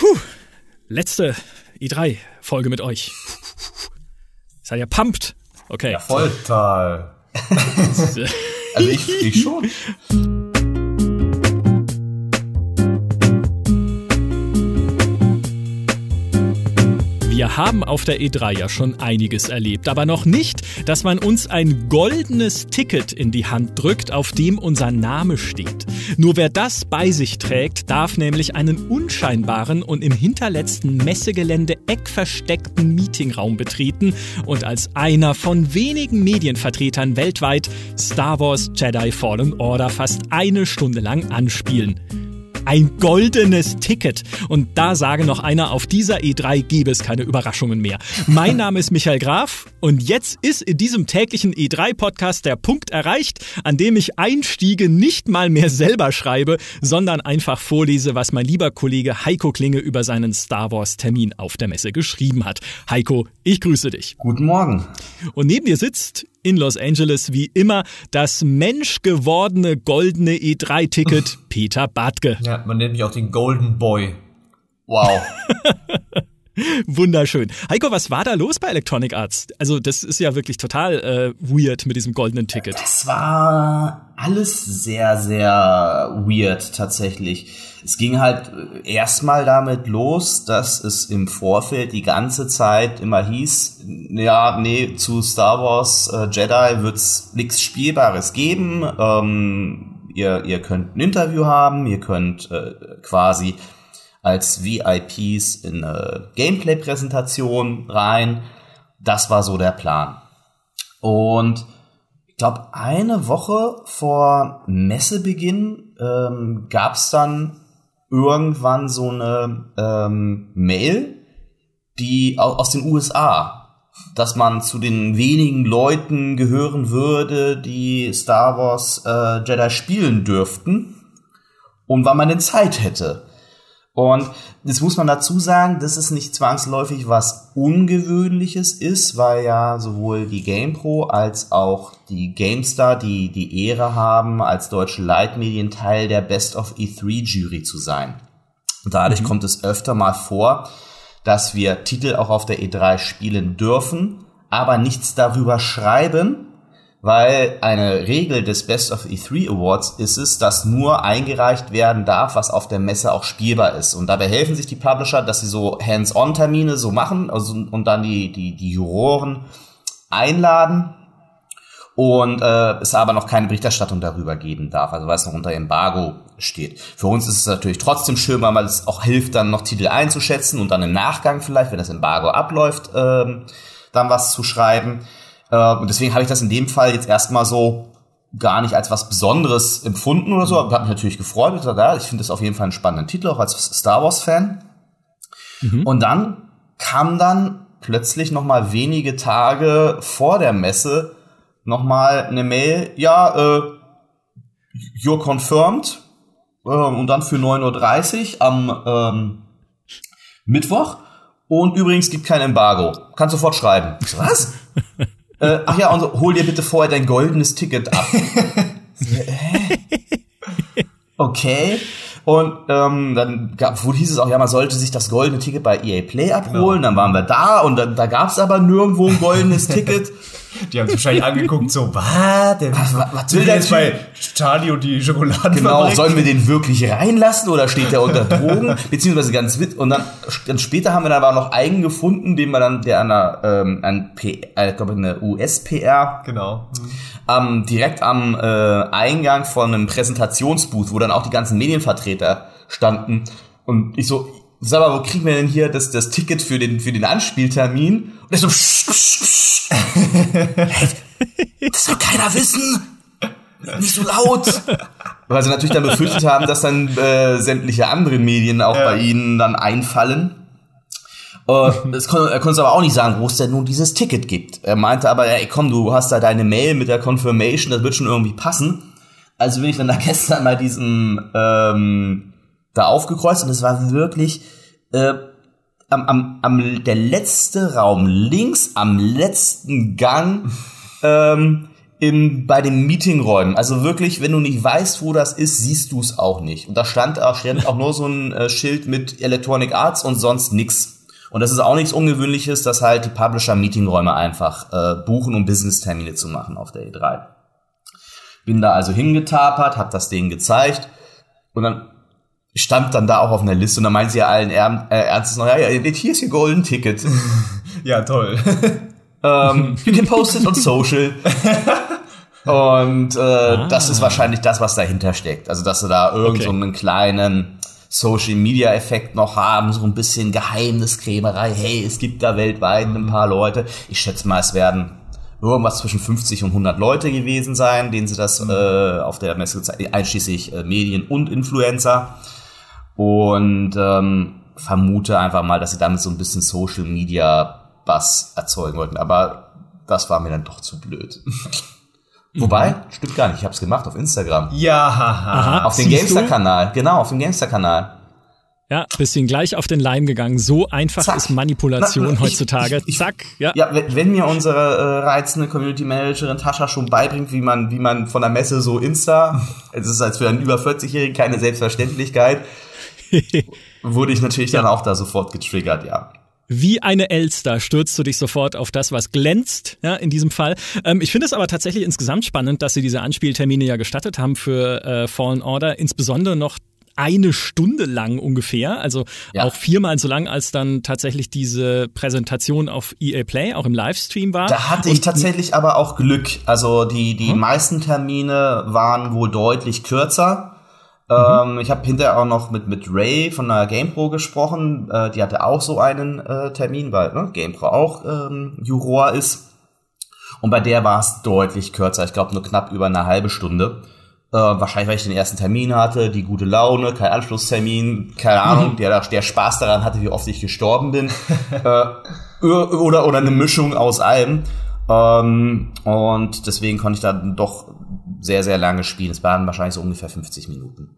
Puh, letzte i3-Folge mit euch. Seid ihr pumped? Okay. Ja, voll. Total. also ich, ich schon. Wir haben auf der E3 ja schon einiges erlebt, aber noch nicht, dass man uns ein goldenes Ticket in die Hand drückt, auf dem unser Name steht. Nur wer das bei sich trägt, darf nämlich einen unscheinbaren und im hinterletzten Messegelände eckversteckten Meetingraum betreten und als einer von wenigen Medienvertretern weltweit Star Wars Jedi Fallen Order fast eine Stunde lang anspielen. Ein goldenes Ticket. Und da sage noch einer, auf dieser E3 gäbe es keine Überraschungen mehr. Mein Name ist Michael Graf und jetzt ist in diesem täglichen E3-Podcast der Punkt erreicht, an dem ich Einstiege nicht mal mehr selber schreibe, sondern einfach vorlese, was mein lieber Kollege Heiko Klinge über seinen Star Wars-Termin auf der Messe geschrieben hat. Heiko, ich grüße dich. Guten Morgen. Und neben dir sitzt in Los Angeles wie immer das menschgewordene goldene E3-Ticket Peter Bartke. Ja, man nennt mich auch den Golden Boy. Wow. Wunderschön. Heiko, was war da los bei Electronic Arts? Also, das ist ja wirklich total äh, weird mit diesem goldenen Ticket. Das war alles sehr, sehr weird tatsächlich. Es ging halt äh, erstmal damit los, dass es im Vorfeld die ganze Zeit immer hieß, ja, nee, zu Star Wars äh, Jedi wird's nichts Spielbares geben. Ähm, ihr, ihr könnt ein Interview haben, ihr könnt äh, quasi als VIPs in eine Gameplay-Präsentation rein. Das war so der Plan. Und ich glaube, eine Woche vor Messebeginn ähm, gab es dann irgendwann so eine ähm, Mail, die aus den USA, dass man zu den wenigen Leuten gehören würde, die Star Wars äh, Jedi spielen dürften und wann man denn Zeit hätte. Und das muss man dazu sagen, dass es nicht zwangsläufig was Ungewöhnliches ist, weil ja sowohl die GamePro als auch die GameStar die, die Ehre haben, als deutsche Leitmedien Teil der Best of E3 Jury zu sein. Und dadurch mhm. kommt es öfter mal vor, dass wir Titel auch auf der E3 spielen dürfen, aber nichts darüber schreiben, weil eine Regel des Best of E3 Awards ist es, dass nur eingereicht werden darf, was auf der Messe auch spielbar ist. Und dabei helfen sich die Publisher, dass sie so Hands-on-Termine so machen also, und dann die, die, die Juroren einladen und äh, es aber noch keine Berichterstattung darüber geben darf, also weil es noch unter Embargo steht. Für uns ist es natürlich trotzdem schön, weil es auch hilft, dann noch Titel einzuschätzen und dann im Nachgang vielleicht, wenn das Embargo abläuft, ähm, dann was zu schreiben. Äh, und deswegen habe ich das in dem Fall jetzt erstmal so gar nicht als was Besonderes empfunden oder so. Aber habe mich natürlich gefreut. Ich, ja, ich finde das auf jeden Fall einen spannenden Titel, auch als Star Wars-Fan. Mhm. Und dann kam dann plötzlich noch mal wenige Tage vor der Messe noch mal eine Mail, ja, äh, you're confirmed. Äh, und dann für 9.30 Uhr am ähm, Mittwoch. Und übrigens gibt kein Embargo. Kannst sofort schreiben. Was? Äh, ach ja, und so, hol dir bitte vorher dein goldenes Ticket ab. okay. Und ähm, dann gab, wo hieß es auch, ja, man sollte sich das goldene Ticket bei EA Play abholen. Genau. Dann waren wir da und dann, da gab es aber nirgendwo ein goldenes Ticket. Die haben sich wahrscheinlich angeguckt, so, was? Was, was, was will der jetzt bei Charlie und die Schokoladen Genau, sollen wir den wirklich reinlassen oder steht der unter Drogen? Beziehungsweise ganz wit und dann ganz später haben wir dann aber noch einen gefunden, den wir dann, der an einer, ähm, an P, äh, ich glaube eine US-PR. Genau. Mhm. Ähm, direkt am äh, Eingang von einem Präsentationsbooth, wo dann auch die ganzen Medienvertreter standen. Und ich so, sag mal, wo kriegen wir denn hier das, das Ticket für den, für den Anspieltermin? Und ich so, psch, psch, psch. das soll keiner wissen. Nicht so laut. Weil sie natürlich dann befürchtet haben, dass dann äh, sämtliche andere Medien auch ja. bei ihnen dann einfallen. Das kon er konnte aber auch nicht sagen, wo es denn nun dieses Ticket gibt. Er meinte aber, ey, komm, du hast da deine Mail mit der Confirmation, das wird schon irgendwie passen. Also bin ich dann da gestern mal diesen ähm, da aufgekreuzt und es war wirklich äh, am, am, am der letzte Raum links am letzten Gang ähm, in, bei den Meetingräumen. Also wirklich, wenn du nicht weißt, wo das ist, siehst du es auch nicht. Und da stand auch, stand auch nur so ein äh, Schild mit Electronic Arts und sonst nix. Und das ist auch nichts Ungewöhnliches, dass halt die Publisher Meetingräume einfach äh, buchen, um Business-Termine zu machen auf der E3. Bin da also hingetapert, hab das denen gezeigt und dann stand dann da auch auf einer Liste und dann meinen sie ja allen er äh, Ernstes noch, ja, ja, hier ist ihr Golden Ticket. ja, toll. um, you can post it on social. Und äh, ah. das ist wahrscheinlich das, was dahinter steckt. Also, dass sie da irgend okay. so einen kleinen Social Media Effekt noch haben, so ein bisschen Geheimniskrämerei. Hey, es gibt da weltweit ein paar Leute. Ich schätze mal, es werden irgendwas zwischen 50 und 100 Leute gewesen sein, denen sie das mhm. äh, auf der Messe gezeigt einschließlich äh, Medien und Influencer. Und ähm, vermute einfach mal, dass sie damit so ein bisschen Social Media Bass erzeugen wollten. Aber das war mir dann doch zu blöd. Wobei, mhm. stimmt gar nicht, ich habe es gemacht auf Instagram. Ja, Aha, auf dem Gamester-Kanal, genau, auf dem Gamester-Kanal. Ja, bisschen gleich auf den Leim gegangen. So einfach Zack. ist Manipulation na, na, heutzutage. Ich, ich, Zack, ja. Ja, wenn mir unsere äh, reizende Community Managerin Tascha schon beibringt, wie man, wie man von der Messe so Insta, es ist als für einen über 40-Jährigen keine Selbstverständlichkeit, wurde ich natürlich dann auch da sofort getriggert, ja wie eine Elster stürzt du dich sofort auf das, was glänzt, ja, in diesem Fall. Ähm, ich finde es aber tatsächlich insgesamt spannend, dass sie diese Anspieltermine ja gestattet haben für äh, Fallen Order, insbesondere noch eine Stunde lang ungefähr, also ja. auch viermal so lang, als dann tatsächlich diese Präsentation auf EA Play auch im Livestream war. Da hatte ich tatsächlich aber auch Glück. Also die, die hm? meisten Termine waren wohl deutlich kürzer. Mhm. Ähm, ich habe hinterher auch noch mit, mit Ray von der GamePro gesprochen. Äh, die hatte auch so einen äh, Termin, weil ne, GamePro auch ähm, Juror ist. Und bei der war es deutlich kürzer. Ich glaube nur knapp über eine halbe Stunde. Äh, wahrscheinlich, weil ich den ersten Termin hatte, die gute Laune, kein Anschlusstermin, keine Ahnung, mhm. der, der Spaß daran hatte, wie oft ich gestorben bin. äh, oder, oder eine Mischung aus allem. Ähm, und deswegen konnte ich da doch sehr, sehr lange spielen. Es waren wahrscheinlich so ungefähr 50 Minuten.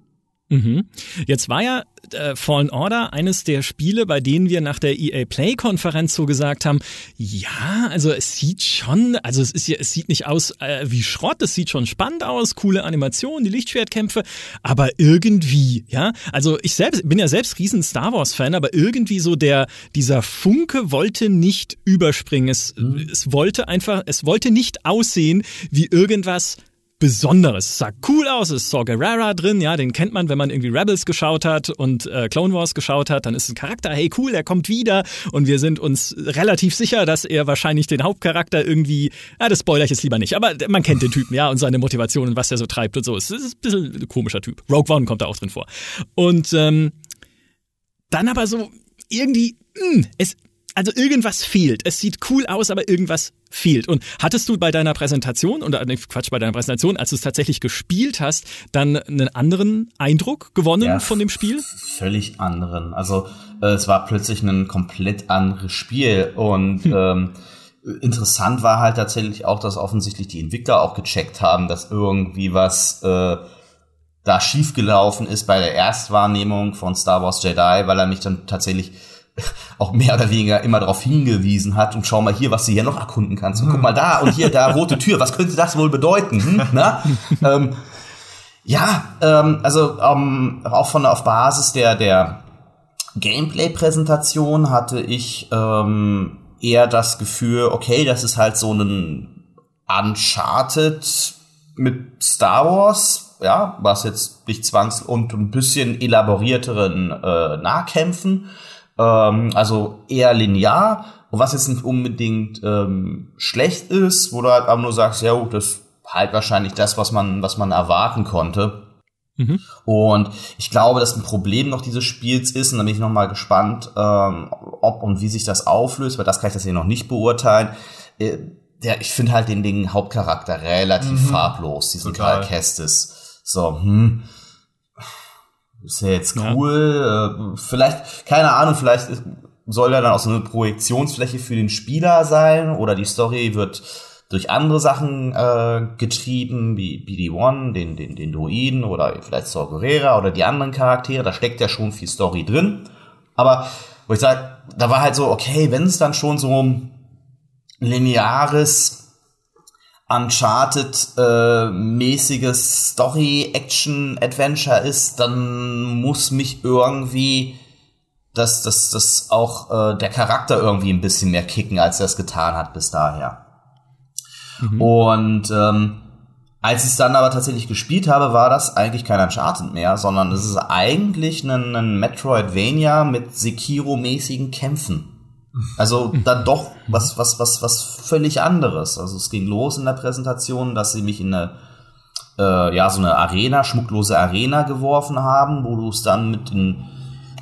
Mhm. Jetzt war ja äh, Fallen Order eines der Spiele, bei denen wir nach der EA Play Konferenz so gesagt haben, ja, also es sieht schon, also es ist ja, es sieht nicht aus äh, wie Schrott, es sieht schon spannend aus, coole Animationen, die Lichtschwertkämpfe, aber irgendwie, ja, also ich selbst bin ja selbst riesen Star Wars Fan, aber irgendwie so der dieser Funke wollte nicht überspringen. Es, mhm. es wollte einfach, es wollte nicht aussehen wie irgendwas Besonderes. Es sah cool aus, es ist Saw Gerrera drin, ja, den kennt man, wenn man irgendwie Rebels geschaut hat und äh, Clone Wars geschaut hat, dann ist ein Charakter, hey cool, er kommt wieder und wir sind uns relativ sicher, dass er wahrscheinlich den Hauptcharakter irgendwie, ja, das spoiler ich jetzt lieber nicht, aber man kennt den Typen, ja, und seine Motivation und was er so treibt und so. Es ist ein bisschen ein komischer Typ. Rogue One kommt da auch drin vor. Und ähm, dann aber so irgendwie, mh, hm, es also irgendwas fehlt. Es sieht cool aus, aber irgendwas fehlt. Und hattest du bei deiner Präsentation, oder Quatsch, bei deiner Präsentation, als du es tatsächlich gespielt hast, dann einen anderen Eindruck gewonnen ja, von dem Spiel? Völlig anderen. Also äh, es war plötzlich ein komplett anderes Spiel. Und hm. ähm, interessant war halt tatsächlich auch, dass offensichtlich die Entwickler auch gecheckt haben, dass irgendwie was äh, da schiefgelaufen ist bei der Erstwahrnehmung von Star Wars Jedi, weil er mich dann tatsächlich auch mehr oder weniger immer darauf hingewiesen hat und schau mal hier, was du hier noch erkunden kannst und guck mal da und hier da rote Tür, was könnte das wohl bedeuten? Hm? Na? ähm, ja, ähm, also ähm, auch von auf Basis der der Gameplay-Präsentation hatte ich ähm, eher das Gefühl, okay, das ist halt so ein Uncharted mit Star Wars, ja, was jetzt nicht zwangs und ein bisschen elaborierteren äh, Nahkämpfen ähm, also eher linear. Und was jetzt nicht unbedingt ähm, schlecht ist, wo du halt aber nur sagst, ja, das ist halt wahrscheinlich das, was man, was man erwarten konnte. Mhm. Und ich glaube, dass ein Problem noch dieses Spiels ist, und da bin ich noch mal gespannt, ähm, ob und wie sich das auflöst, weil das kann ich das hier noch nicht beurteilen. Äh, der, ich finde halt den, den Hauptcharakter relativ mhm. farblos, diesen. Karl Kestis. So, hm, ist ja jetzt cool. Ja. Äh, vielleicht, keine Ahnung, vielleicht soll er dann auch so eine Projektionsfläche für den Spieler sein oder die Story wird durch andere Sachen äh, getrieben, wie BD-1, den, den, den Druiden oder vielleicht Saw Gerrera oder die anderen Charaktere. Da steckt ja schon viel Story drin. Aber wo ich sage, da war halt so, okay, wenn es dann schon so ein lineares Uncharted-mäßiges Story-Action-Adventure ist, dann muss mich irgendwie dass das, das auch äh, der Charakter irgendwie ein bisschen mehr kicken, als er es getan hat bis daher. Mhm. Und ähm, als ich es dann aber tatsächlich gespielt habe, war das eigentlich kein Uncharted mehr, sondern es ist eigentlich ein, ein Metroidvania mit Sekiro-mäßigen Kämpfen. Also dann doch was, was, was, was völlig anderes. Also es ging los in der Präsentation, dass sie mich in eine, äh, ja, so eine Arena, schmucklose Arena geworfen haben, wo du es dann mit den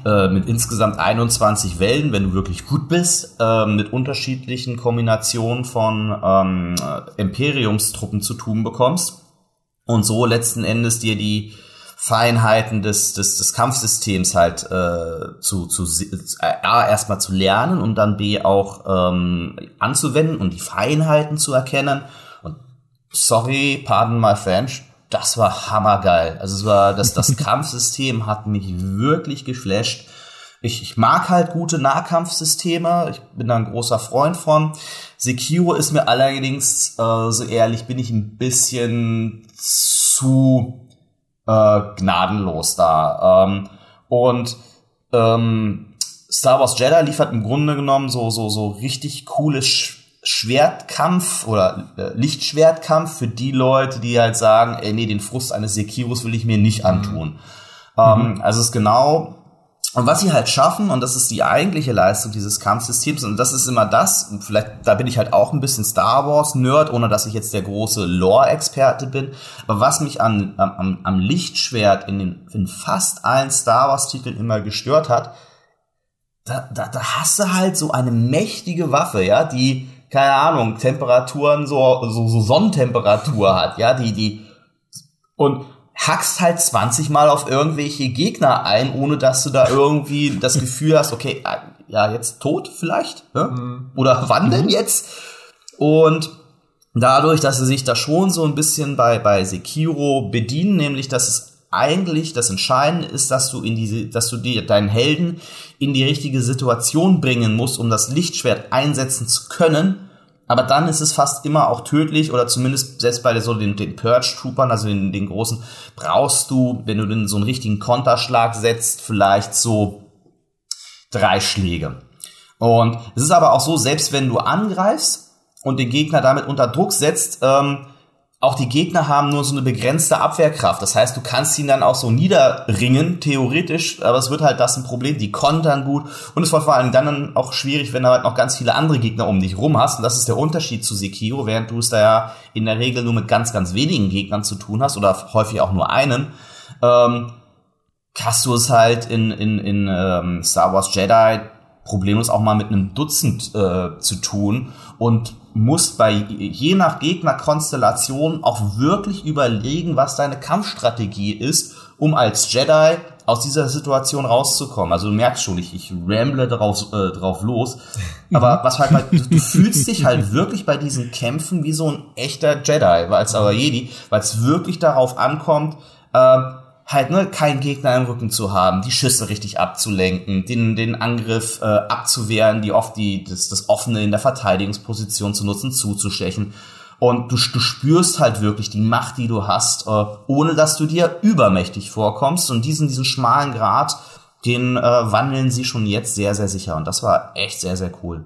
äh, mit insgesamt 21 Wellen, wenn du wirklich gut bist, äh, mit unterschiedlichen Kombinationen von ähm, Imperiumstruppen zu tun bekommst und so letzten Endes dir die Feinheiten des, des, des Kampfsystems halt äh, zu, zu äh, A, erstmal zu lernen und dann B auch ähm, anzuwenden und die Feinheiten zu erkennen. Und sorry, pardon my French, das war hammergeil. Also es war, das, das Kampfsystem hat mich wirklich geflasht. Ich, ich mag halt gute Nahkampfsysteme. Ich bin da ein großer Freund von. Sekiro ist mir allerdings, äh, so ehrlich, bin ich ein bisschen zu äh, gnadenlos da. Ähm, und ähm, Star Wars Jedi liefert im Grunde genommen so so so richtig cooles Schwertkampf oder äh, Lichtschwertkampf für die Leute, die halt sagen, ey, nee, den Frust eines Sekiros will ich mir nicht antun. Mhm. Ähm, also es ist genau und was sie halt schaffen, und das ist die eigentliche Leistung dieses Kampfsystems, und das ist immer das, vielleicht, da bin ich halt auch ein bisschen Star Wars-Nerd, ohne dass ich jetzt der große Lore-Experte bin, aber was mich an, am, am Lichtschwert in, den, in fast allen Star Wars-Titeln immer gestört hat, da, da, da hast du halt so eine mächtige Waffe, ja, die keine Ahnung, Temperaturen, so, so, so Sonnentemperatur hat, ja, die, die, und hackst halt 20 Mal auf irgendwelche Gegner ein, ohne dass du da irgendwie das Gefühl hast, okay, ah, ja, jetzt tot vielleicht, ne? Mhm. oder wann denn mhm. jetzt? Und dadurch, dass sie sich da schon so ein bisschen bei, bei Sekiro bedienen, nämlich, dass es eigentlich das Entscheidende ist, dass du in diese, dass du dir deinen Helden in die richtige Situation bringen musst, um das Lichtschwert einsetzen zu können. Aber dann ist es fast immer auch tödlich oder zumindest selbst bei so den, den Purge Troopern, also den, den großen, brauchst du, wenn du den so einen richtigen Konterschlag setzt, vielleicht so drei Schläge. Und es ist aber auch so, selbst wenn du angreifst und den Gegner damit unter Druck setzt, ähm, auch die Gegner haben nur so eine begrenzte Abwehrkraft. Das heißt, du kannst ihn dann auch so niederringen, theoretisch, aber es wird halt das ein Problem. Die kontern gut und es war vor allem dann auch schwierig, wenn du halt noch ganz viele andere Gegner um dich rum hast. Und das ist der Unterschied zu Sekiro, während du es da ja in der Regel nur mit ganz, ganz wenigen Gegnern zu tun hast oder häufig auch nur einen. Ähm, hast du es halt in, in, in ähm, Star Wars Jedi problemlos auch mal mit einem Dutzend äh, zu tun und musst bei je nach Gegnerkonstellation auch wirklich überlegen, was deine Kampfstrategie ist, um als Jedi aus dieser Situation rauszukommen. Also du merkst schon, ich, ich ramble drauf, äh, drauf los. Aber was halt, du, du fühlst dich halt wirklich bei diesen Kämpfen wie so ein echter Jedi, als aber Jedi, weil es wirklich darauf ankommt, äh, halt ne, keinen Gegner im Rücken zu haben, die Schüsse richtig abzulenken, den, den Angriff äh, abzuwehren, die oft die, das, das Offene in der Verteidigungsposition zu nutzen, zuzustechen. Und du, du spürst halt wirklich die Macht, die du hast, äh, ohne dass du dir übermächtig vorkommst. Und diesen, diesen schmalen Grad, den äh, wandeln sie schon jetzt sehr, sehr sicher. Und das war echt sehr, sehr cool.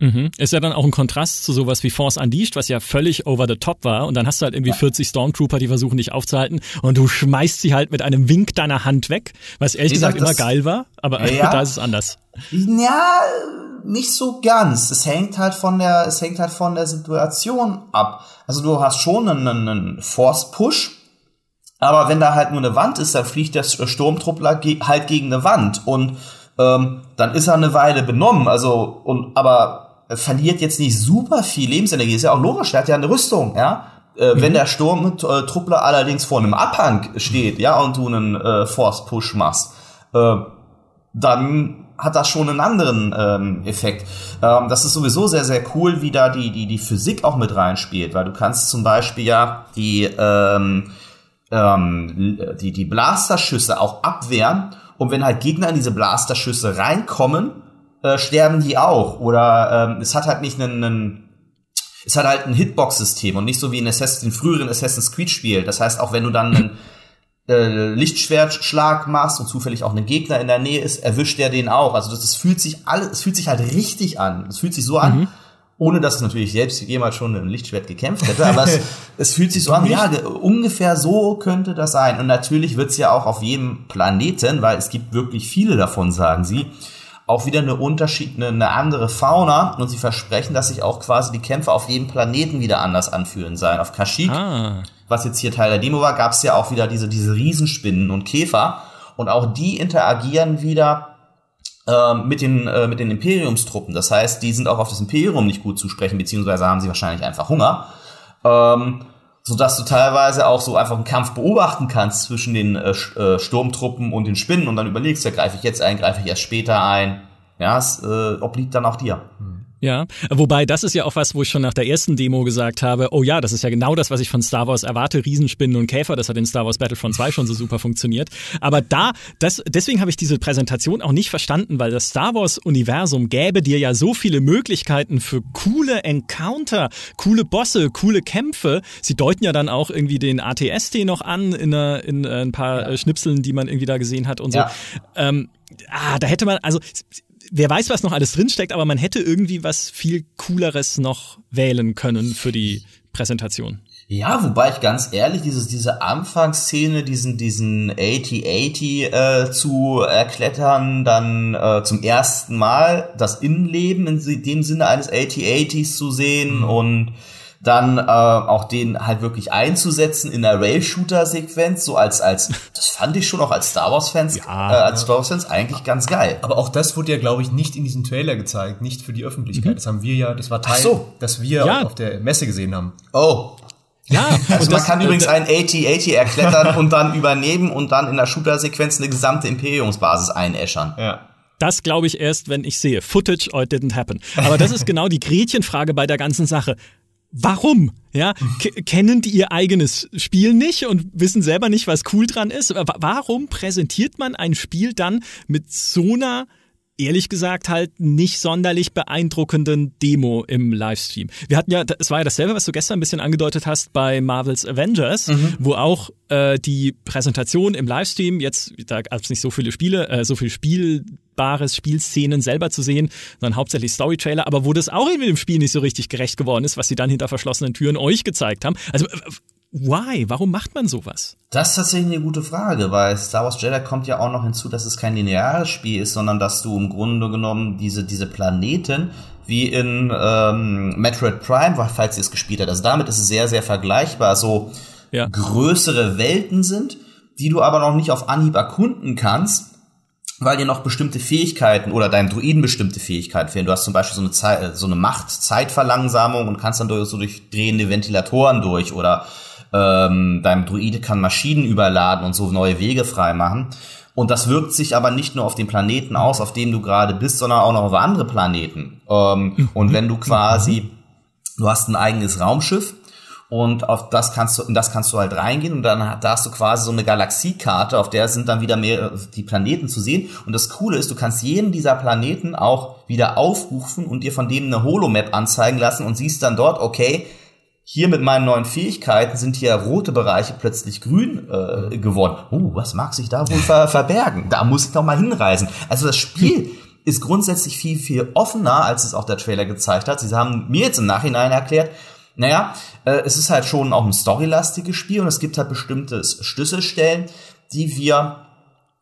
Mhm. Ist ja dann auch ein Kontrast zu sowas wie Force Unleashed, was ja völlig over the top war. Und dann hast du halt irgendwie 40 Stormtrooper, die versuchen dich aufzuhalten. Und du schmeißt sie halt mit einem Wink deiner Hand weg, was ehrlich gesagt immer geil war. Aber ja, da ist es anders. Ja, nicht so ganz. Es hängt halt von der, es hängt halt von der Situation ab. Also du hast schon einen, einen Force Push. Aber wenn da halt nur eine Wand ist, dann fliegt der Sturmtruppler halt gegen eine Wand. Und ähm, dann ist er eine Weile benommen. Also, und, aber verliert jetzt nicht super viel Lebensenergie. Ist ja auch logisch, er hat ja eine Rüstung, ja. Äh, mhm. Wenn der Sturmtruppler allerdings vor einem Abhang steht, ja, und du einen äh, Force-Push machst, äh, dann hat das schon einen anderen ähm, Effekt. Ähm, das ist sowieso sehr, sehr cool, wie da die, die, die Physik auch mit reinspielt, weil du kannst zum Beispiel ja die, ähm, ähm, die, die Blasterschüsse auch abwehren und wenn halt Gegner in diese Blasterschüsse reinkommen, äh, sterben die auch. Oder ähm, es hat halt nicht einen, einen ist halt halt ein Hitbox-System und nicht so wie in Assassin's, den früheren Assassin's Creed Spiel. Das heißt, auch wenn du dann einen äh, Lichtschwertschlag machst und zufällig auch ein Gegner in der Nähe ist, erwischt er den auch. Also das, das fühlt sich alles, es fühlt sich halt richtig an. Es fühlt sich so an, mhm. ohne dass es natürlich selbst jemals schon ein Lichtschwert gekämpft hätte, aber es, es fühlt sich so an, ja, ungefähr so könnte das sein. Und natürlich wird's ja auch auf jedem Planeten, weil es gibt wirklich viele davon, sagen sie, auch wieder eine Unterschied, eine, eine andere Fauna und sie versprechen, dass sich auch quasi die Kämpfe auf jedem Planeten wieder anders anfühlen sein. Auf Kashyyyk, ah. was jetzt hier Teil der Demo war, gab es ja auch wieder diese, diese Riesenspinnen und Käfer und auch die interagieren wieder äh, mit den, äh, mit den Imperiumstruppen. Das heißt, die sind auch auf das Imperium nicht gut zu sprechen, beziehungsweise haben sie wahrscheinlich einfach Hunger. Ähm, so dass du teilweise auch so einfach einen Kampf beobachten kannst zwischen den äh, äh, Sturmtruppen und den Spinnen und dann überlegst, ja, greife ich jetzt ein, greife ich erst später ein. Ja, es äh, obliegt dann auch dir. Hm. Ja, wobei das ist ja auch was, wo ich schon nach der ersten Demo gesagt habe, oh ja, das ist ja genau das, was ich von Star Wars erwarte, Riesenspinnen und Käfer, das hat in Star Wars Battlefront 2 schon so super funktioniert. Aber da, das, deswegen habe ich diese Präsentation auch nicht verstanden, weil das Star Wars Universum gäbe dir ja so viele Möglichkeiten für coole Encounter, coole Bosse, coole Kämpfe. Sie deuten ja dann auch irgendwie den ATST noch an in, einer, in äh, ein paar ja. Schnipseln, die man irgendwie da gesehen hat und so. Ja. Ähm, ah, da hätte man, also wer weiß, was noch alles drinsteckt, aber man hätte irgendwie was viel Cooleres noch wählen können für die Präsentation. Ja, wobei ich ganz ehrlich, dieses, diese Anfangsszene, diesen, diesen 8080 äh, zu erklettern, dann äh, zum ersten Mal das Innenleben in dem Sinne eines 8080s zu sehen mhm. und dann äh, auch den halt wirklich einzusetzen in der Rail-Shooter-Sequenz, so als, als, das fand ich schon auch als Star Wars-Fans, ja, äh, als Star Wars-Fans eigentlich ganz geil. Aber auch das wurde ja, glaube ich, nicht in diesem Trailer gezeigt, nicht für die Öffentlichkeit. Mhm. Das haben wir ja, das war Teil, so. dass wir ja. auf der Messe gesehen haben. Oh. Ja, also man kann übrigens ein AT-80 erklettern und dann übernehmen und dann in der Shooter-Sequenz eine gesamte Imperiumsbasis einäschern. Ja. Das glaube ich erst, wenn ich sehe. Footage or it didn't happen. Aber das ist genau die Gretchenfrage bei der ganzen Sache warum? Ja, kennen die ihr eigenes Spiel nicht und wissen selber nicht, was cool dran ist? Warum präsentiert man ein Spiel dann mit so einer ehrlich gesagt halt nicht sonderlich beeindruckenden Demo im Livestream. Wir hatten ja, es war ja dasselbe, was du gestern ein bisschen angedeutet hast bei Marvel's Avengers, mhm. wo auch äh, die Präsentation im Livestream, jetzt, da gab es nicht so viele Spiele, äh, so viel spielbares Spielszenen selber zu sehen, sondern hauptsächlich Story-Trailer, aber wo das auch irgendwie dem Spiel nicht so richtig gerecht geworden ist, was sie dann hinter verschlossenen Türen euch gezeigt haben. Also Why? Warum macht man sowas? Das ist tatsächlich eine gute Frage, weil Star Wars Jedi kommt ja auch noch hinzu, dass es kein lineares Spiel ist, sondern dass du im Grunde genommen diese, diese Planeten wie in ähm, Metroid Prime, falls ihr es gespielt habt, also damit ist es sehr, sehr vergleichbar, so ja. größere Welten sind, die du aber noch nicht auf Anhieb erkunden kannst, weil dir noch bestimmte Fähigkeiten oder deinem Druiden bestimmte Fähigkeiten fehlen. Du hast zum Beispiel so eine, Zeit, so eine Macht-Zeitverlangsamung und kannst dann durch, so durch drehende Ventilatoren durch oder ähm, dein Druide kann Maschinen überladen und so neue Wege freimachen. Und das wirkt sich aber nicht nur auf den Planeten aus, auf dem du gerade bist, sondern auch noch auf andere Planeten. Ähm, und wenn du quasi, du hast ein eigenes Raumschiff und auf das kannst du, in das kannst du halt reingehen und dann da hast du quasi so eine Galaxiekarte, auf der sind dann wieder mehr die Planeten zu sehen. Und das Coole ist, du kannst jeden dieser Planeten auch wieder aufrufen und dir von denen eine Holomap anzeigen lassen und siehst dann dort, okay, hier mit meinen neuen Fähigkeiten sind hier rote Bereiche plötzlich grün äh, geworden. Uh, was mag sich da wohl ver verbergen? Da muss ich noch mal hinreisen. Also das Spiel ist grundsätzlich viel, viel offener, als es auch der Trailer gezeigt hat. Sie haben mir jetzt im Nachhinein erklärt, naja, äh, es ist halt schon auch ein storylastiges Spiel und es gibt halt bestimmte Schlüsselstellen, die wir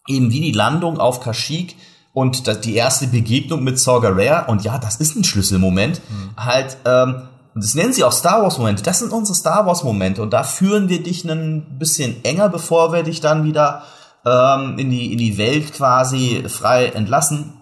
eben wie die Landung auf Kashyyyk und die erste Begegnung mit Saw Gerrera, und ja, das ist ein Schlüsselmoment, mhm. halt ähm, das nennen sie auch Star Wars Momente. Das sind unsere Star Wars Momente. Und da führen wir dich ein bisschen enger, bevor wir dich dann wieder ähm, in, die, in die Welt quasi frei entlassen.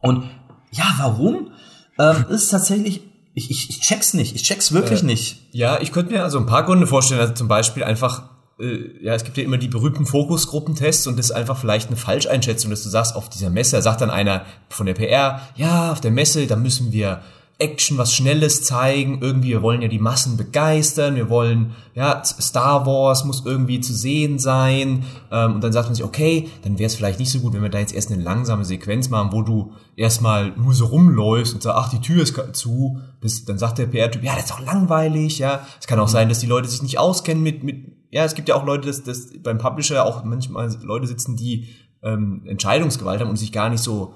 Und ja, warum? Ähm, ist tatsächlich, ich, ich, ich check's nicht. Ich check's wirklich äh, nicht. Ja, ich könnte mir also ein paar Gründe vorstellen. Also zum Beispiel einfach, äh, ja, es gibt ja immer die berühmten Fokusgruppentests und das ist einfach vielleicht eine Falscheinschätzung, dass du sagst, auf dieser Messe, sagt dann einer von der PR, ja, auf der Messe, da müssen wir Action, was Schnelles zeigen. Irgendwie, wir wollen ja die Massen begeistern. Wir wollen, ja, Star Wars muss irgendwie zu sehen sein. Ähm, und dann sagt man sich, okay, dann wäre es vielleicht nicht so gut, wenn wir da jetzt erst eine langsame Sequenz machen, wo du erstmal nur so rumläufst und sagst, ach, die Tür ist zu. Das, dann sagt der PR-Typ, ja, das ist doch langweilig, ja. Es kann auch sein, dass die Leute sich nicht auskennen mit, mit, ja, es gibt ja auch Leute, dass, dass beim Publisher auch manchmal Leute sitzen, die ähm, Entscheidungsgewalt haben und sich gar nicht so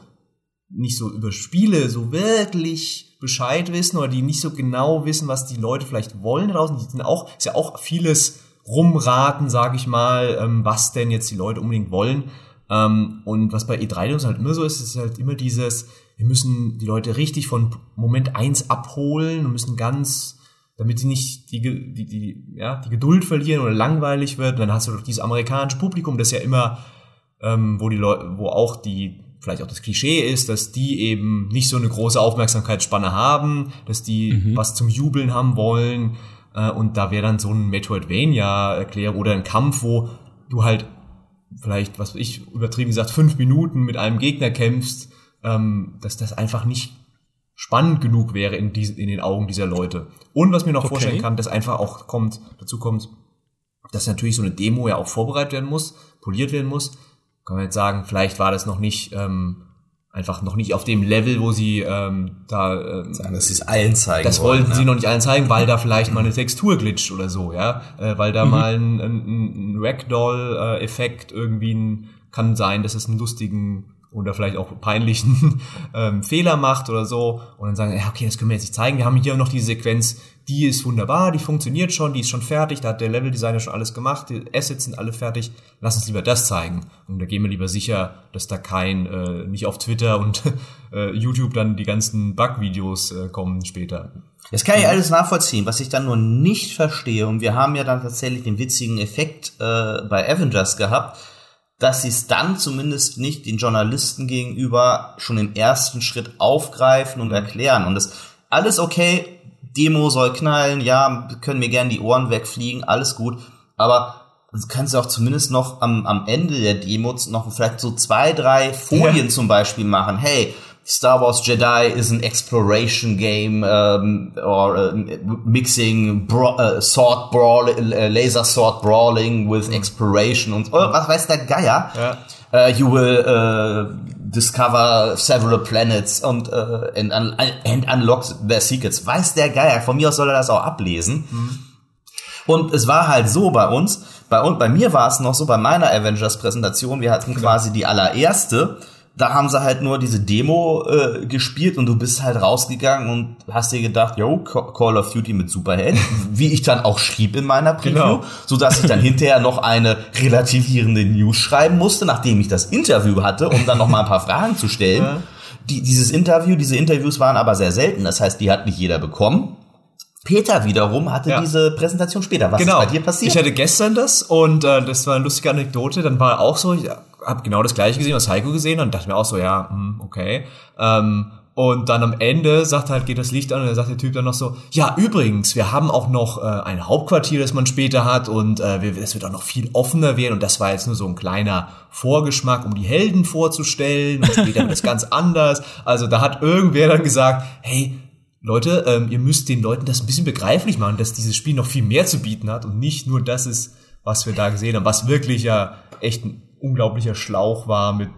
nicht so über Spiele so wirklich Bescheid wissen oder die nicht so genau wissen, was die Leute vielleicht wollen draußen. Die sind auch, ist ja auch vieles rumraten, sage ich mal, ähm, was denn jetzt die Leute unbedingt wollen. Ähm, und was bei E3 halt immer so ist, ist halt immer dieses, wir müssen die Leute richtig von Moment eins abholen und müssen ganz, damit sie nicht die, die, die, ja, die Geduld verlieren oder langweilig wird. Und dann hast du doch dieses amerikanische Publikum, das ja immer, ähm, wo die Leute, wo auch die vielleicht auch das Klischee ist, dass die eben nicht so eine große Aufmerksamkeitsspanne haben, dass die mhm. was zum Jubeln haben wollen. Äh, und da wäre dann so ein Metroidvania-Erklärung oder ein Kampf, wo du halt vielleicht, was ich übertrieben gesagt, fünf Minuten mit einem Gegner kämpfst, ähm, dass das einfach nicht spannend genug wäre in, diesen, in den Augen dieser Leute. Und was mir noch okay. vorstellen kann, dass einfach auch kommt, dazu kommt, dass natürlich so eine Demo ja auch vorbereitet werden muss, poliert werden muss kann man jetzt sagen, vielleicht war das noch nicht ähm, einfach noch nicht auf dem Level, wo sie ähm, da ähm, sagen, dass sie es allen zeigen. Das wollten wollen, sie ja. noch nicht allen zeigen, weil da vielleicht mal eine Textur glitscht oder so, ja, äh, weil da mhm. mal ein, ein, ein Ragdoll-Effekt irgendwie ein, kann sein, dass es einen lustigen oder vielleicht auch peinlichen ähm, Fehler macht oder so und dann sagen, ja, okay, das können wir jetzt nicht zeigen. Wir haben hier noch die Sequenz, die ist wunderbar, die funktioniert schon, die ist schon fertig, da hat der Leveldesigner schon alles gemacht, die Assets sind alle fertig, lass uns lieber das zeigen. Und da gehen wir lieber sicher, dass da kein, äh, nicht auf Twitter und äh, YouTube dann die ganzen Bug-Videos äh, kommen später. Das kann ich alles nachvollziehen. Was ich dann nur nicht verstehe, und wir haben ja dann tatsächlich den witzigen Effekt äh, bei Avengers gehabt, dass sie es dann zumindest nicht den Journalisten gegenüber schon im ersten Schritt aufgreifen und erklären. Und das alles okay, Demo soll knallen, ja, können mir gerne die Ohren wegfliegen, alles gut. Aber kannst du auch zumindest noch am, am Ende der Demos noch vielleicht so zwei, drei Folien ja. zum Beispiel machen. Hey, Star Wars Jedi is an exploration game um, or uh, mixing bra uh, sword brawl, uh, laser sword brawling with mhm. exploration und oh, was weiß der Geier. Ja. Uh, you will uh, discover several planets und uh, and, un and unlock their secrets. Weiß der Geier. Von mir aus soll er das auch ablesen. Mhm. Und es war halt so bei uns, bei, bei mir war es noch so, bei meiner Avengers-Präsentation, wir hatten quasi die allererste, da haben sie halt nur diese Demo äh, gespielt und du bist halt rausgegangen und hast dir gedacht, yo, Call of Duty mit Superheld, wie ich dann auch schrieb in meiner Preview, genau. so dass ich dann hinterher noch eine relativierende News schreiben musste, nachdem ich das Interview hatte, um dann noch mal ein paar Fragen zu stellen. Ja. Die, dieses Interview, diese Interviews waren aber sehr selten, das heißt, die hat nicht jeder bekommen. Peter wiederum hatte ja. diese Präsentation später. Was genau. ist bei dir passiert? Ich hatte gestern das und äh, das war eine lustige Anekdote. Dann war auch so, ja, habe genau das gleiche gesehen, was Heiko gesehen hat und dachte mir auch so, ja, hm, okay. Ähm, und dann am Ende sagt halt, geht das Licht an und dann sagt der Typ dann noch so, ja, übrigens, wir haben auch noch äh, ein Hauptquartier, das man später hat und äh, es wird auch noch viel offener werden und das war jetzt nur so ein kleiner Vorgeschmack, um die Helden vorzustellen und später wird das ganz anders. Also da hat irgendwer dann gesagt, hey, Leute, ähm, ihr müsst den Leuten das ein bisschen begreiflich machen, dass dieses Spiel noch viel mehr zu bieten hat und nicht nur das ist, was wir da gesehen haben, was wirklich ja echt unglaublicher Schlauch war mit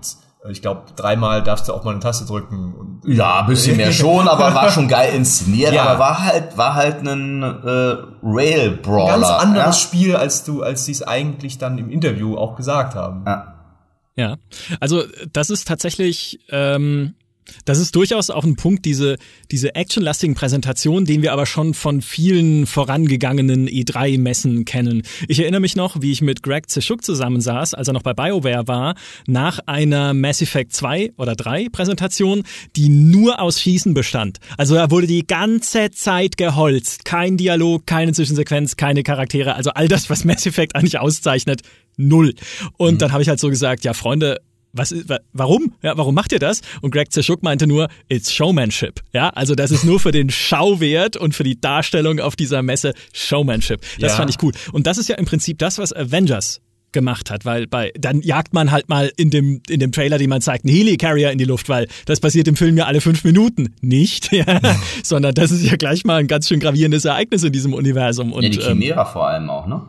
äh, ich glaube, dreimal darfst du auch mal eine Taste drücken. ja, ein bisschen mehr schon, aber war schon geil inszeniert. Ja. Aber war halt, war halt ein äh, Rail Brawler. Ein ganz anderes ja? Spiel, als du, als sie es eigentlich dann im Interview auch gesagt haben. Ja. Ja, also das ist tatsächlich ähm, das ist durchaus auch ein Punkt, diese, diese actionlastigen Präsentationen, den wir aber schon von vielen vorangegangenen E3-Messen kennen. Ich erinnere mich noch, wie ich mit Greg Zeschuk zusammensaß, als er noch bei BioWare war, nach einer Mass Effect 2 oder 3 Präsentation, die nur aus Schießen bestand. Also da wurde die ganze Zeit geholzt. Kein Dialog, keine Zwischensequenz, keine Charaktere. Also all das, was Mass Effect eigentlich auszeichnet, null. Und mhm. dann habe ich halt so gesagt, ja Freunde, was ist, warum? Ja, warum macht ihr das? Und Greg Zeschuk meinte nur, it's Showmanship. Ja, also das ist nur für den Schauwert und für die Darstellung auf dieser Messe Showmanship. Das ja. fand ich cool. Und das ist ja im Prinzip das, was Avengers gemacht hat, weil bei dann jagt man halt mal in dem in dem Trailer, den man zeigt, einen Helicarrier in die Luft, weil das passiert im Film ja alle fünf Minuten, nicht, ja, sondern das ist ja gleich mal ein ganz schön gravierendes Ereignis in diesem Universum. Und, ja, die Chimera ähm, vor allem auch, ne?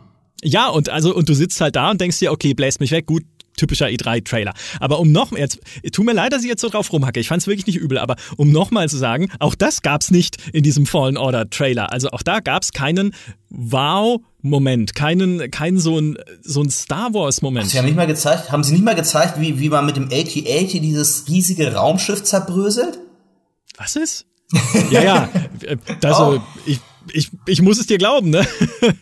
Ja, und also und du sitzt halt da und denkst dir, okay, bläst mich weg, gut, typischer E3-Trailer. Aber um noch, jetzt, tut mir leid, dass ich jetzt so drauf rumhacke, ich fand es wirklich nicht übel, aber um nochmal zu sagen, auch das gab's nicht in diesem Fallen Order-Trailer. Also auch da gab's keinen Wow-Moment, keinen, keinen so ein, so ein Star Wars-Moment. Sie haben nicht mal gezeigt, haben sie nicht mal gezeigt, wie, wie man mit dem AT-80 dieses riesige Raumschiff zerbröselt? Was ist? ja, ja, das, oh. ich, ich, ich muss es dir glauben, ne?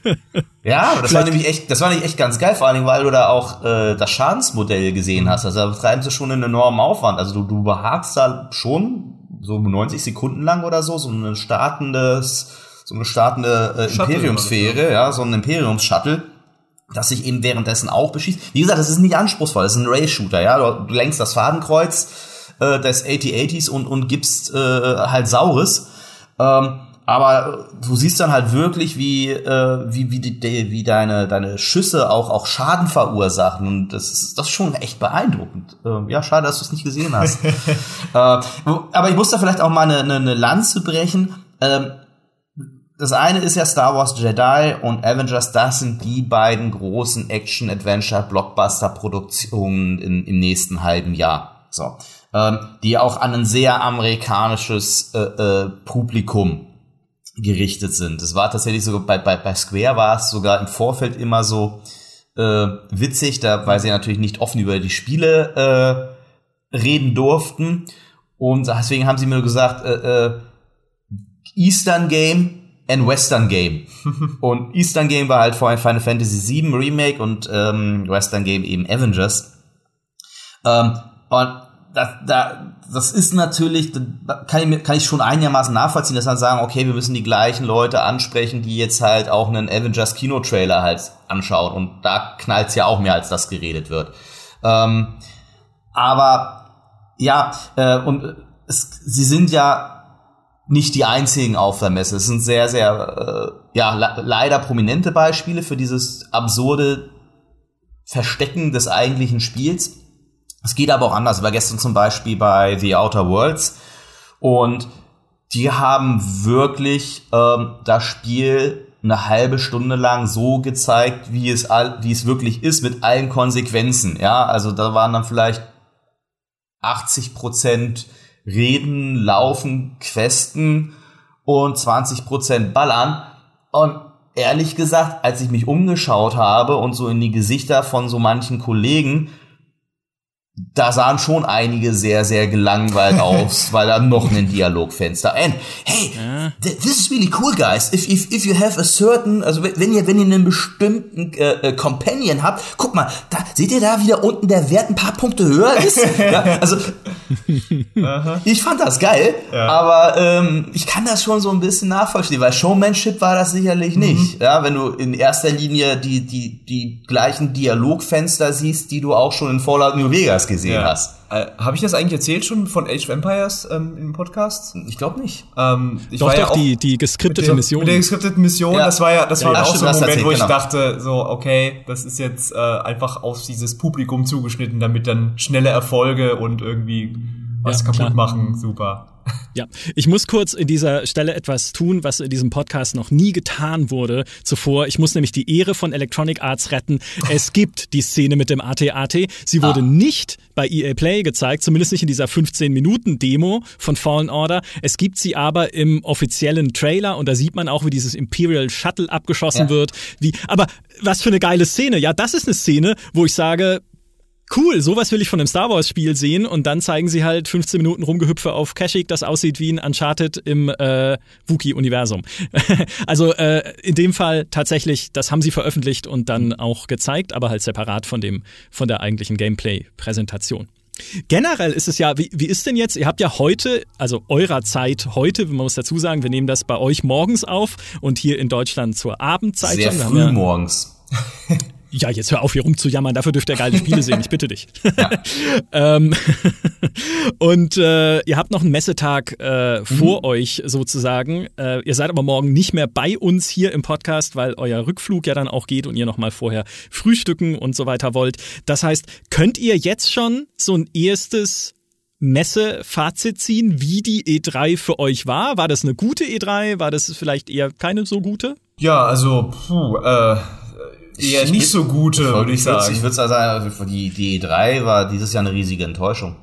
ja, das war nämlich echt, das war nämlich echt ganz geil, vor allen Dingen, weil du da auch äh, das Schadensmodell gesehen hast. Also da betreiben sie schon einen enormen Aufwand. Also du, du behagst da schon so 90 Sekunden lang oder so, so ein startendes, so eine startende äh, Imperiumsphäre, ja, so ein Imperiums-Shuttle das sich eben währenddessen auch beschießt. Wie gesagt, das ist nicht anspruchsvoll, das ist ein Ray-Shooter, ja. Du, du lenkst das Fadenkreuz äh, des AT-80s und, und gibst äh, halt Saures. Ähm, aber du siehst dann halt wirklich, wie, äh, wie, wie, die, wie deine, deine Schüsse auch, auch Schaden verursachen. Und das ist, das ist schon echt beeindruckend. Äh, ja, schade, dass du es nicht gesehen hast. äh, aber ich muss da vielleicht auch mal eine, eine, eine Lanze brechen. Ähm, das eine ist ja Star Wars Jedi und Avengers, das sind die beiden großen Action-Adventure-Blockbuster-Produktionen im nächsten halben Jahr. So. Ähm, die auch an ein sehr amerikanisches äh, äh, Publikum gerichtet sind. Es war tatsächlich sogar bei, bei, bei Square war es sogar im Vorfeld immer so äh, witzig, da weil sie natürlich nicht offen über die Spiele äh, reden durften. Und deswegen haben sie mir gesagt, äh, äh, Eastern Game and Western Game. und Eastern Game war halt vorhin Final Fantasy VII Remake und ähm, Western Game eben Avengers. Ähm, und da, da, das ist natürlich, da kann ich, kann ich schon einigermaßen nachvollziehen, dass man sagen, okay, wir müssen die gleichen Leute ansprechen, die jetzt halt auch einen Avengers Kino-Trailer halt anschauen. Und da knallt's ja auch mehr, als das geredet wird. Ähm, aber ja, äh, und es, sie sind ja nicht die einzigen auf der Messe. Es sind sehr, sehr, äh, ja, leider prominente Beispiele für dieses absurde Verstecken des eigentlichen Spiels. Es geht aber auch anders. Ich war gestern zum Beispiel bei The Outer Worlds und die haben wirklich ähm, das Spiel eine halbe Stunde lang so gezeigt, wie es all, wie es wirklich ist, mit allen Konsequenzen. Ja, also da waren dann vielleicht 80 Prozent Reden, Laufen, Questen und 20 Prozent Ballern. Und ehrlich gesagt, als ich mich umgeschaut habe und so in die Gesichter von so manchen Kollegen, da sahen schon einige sehr, sehr gelangweilt aus, weil da noch ein Dialogfenster. And hey, ja. this is really cool, guys. If, if, if you have a certain, also wenn ihr, wenn ihr einen bestimmten äh, äh, Companion habt, guck mal, da seht ihr da wieder unten der Wert ein paar Punkte höher ist. ja, also ich fand das geil, ja. aber ähm, ich kann das schon so ein bisschen nachvollziehen, weil Showmanship war das sicherlich nicht. Mhm. Ja, wenn du in erster Linie die die die gleichen Dialogfenster siehst, die du auch schon in Fallout New Vegas Empires gesehen ja. hast. Äh, Habe ich das eigentlich erzählt schon von Age of Empires ähm, im Podcast? Ich glaube nicht. Ähm, ich doch, war doch, ja die, die geskriptete der, Mission. Mit der geskripteten Mission, ja. das war ja, das ja, war ja, auch so ein Moment, erzählt, wo ich genau. dachte, so, okay, das ist jetzt äh, einfach auf dieses Publikum zugeschnitten, damit dann schnelle Erfolge und irgendwie was kaputt klar. machen, super. Ja, ich muss kurz in dieser Stelle etwas tun, was in diesem Podcast noch nie getan wurde zuvor. Ich muss nämlich die Ehre von Electronic Arts retten. Es gibt die Szene mit dem AT-AT. Sie wurde ah. nicht bei EA Play gezeigt, zumindest nicht in dieser 15-Minuten-Demo von Fallen Order. Es gibt sie aber im offiziellen Trailer und da sieht man auch, wie dieses Imperial Shuttle abgeschossen ja. wird. Wie, aber was für eine geile Szene. Ja, das ist eine Szene, wo ich sage, cool, sowas will ich von einem Star Wars Spiel sehen und dann zeigen sie halt 15 Minuten Rumgehüpfe auf Kashyyyk, das aussieht wie ein Uncharted im äh, Wookie-Universum. also äh, in dem Fall tatsächlich, das haben sie veröffentlicht und dann auch gezeigt, aber halt separat von dem, von der eigentlichen Gameplay-Präsentation. Generell ist es ja, wie, wie ist denn jetzt, ihr habt ja heute, also eurer Zeit heute, man muss dazu sagen, wir nehmen das bei euch morgens auf und hier in Deutschland zur Abendzeit. Sehr früh ja, morgens. Ja, jetzt hör auf, hier rumzujammern. Dafür dürft ihr geile Spiele sehen. Ich bitte dich. ähm, und äh, ihr habt noch einen Messetag äh, vor mhm. euch sozusagen. Äh, ihr seid aber morgen nicht mehr bei uns hier im Podcast, weil euer Rückflug ja dann auch geht und ihr noch mal vorher frühstücken und so weiter wollt. Das heißt, könnt ihr jetzt schon so ein erstes Messe-Fazit ziehen, wie die E3 für euch war? War das eine gute E3? War das vielleicht eher keine so gute? Ja, also puh, äh, eher nicht so gute, würde ich sagen. Ich würde sagen, also die, die E3 war dieses Jahr eine riesige Enttäuschung.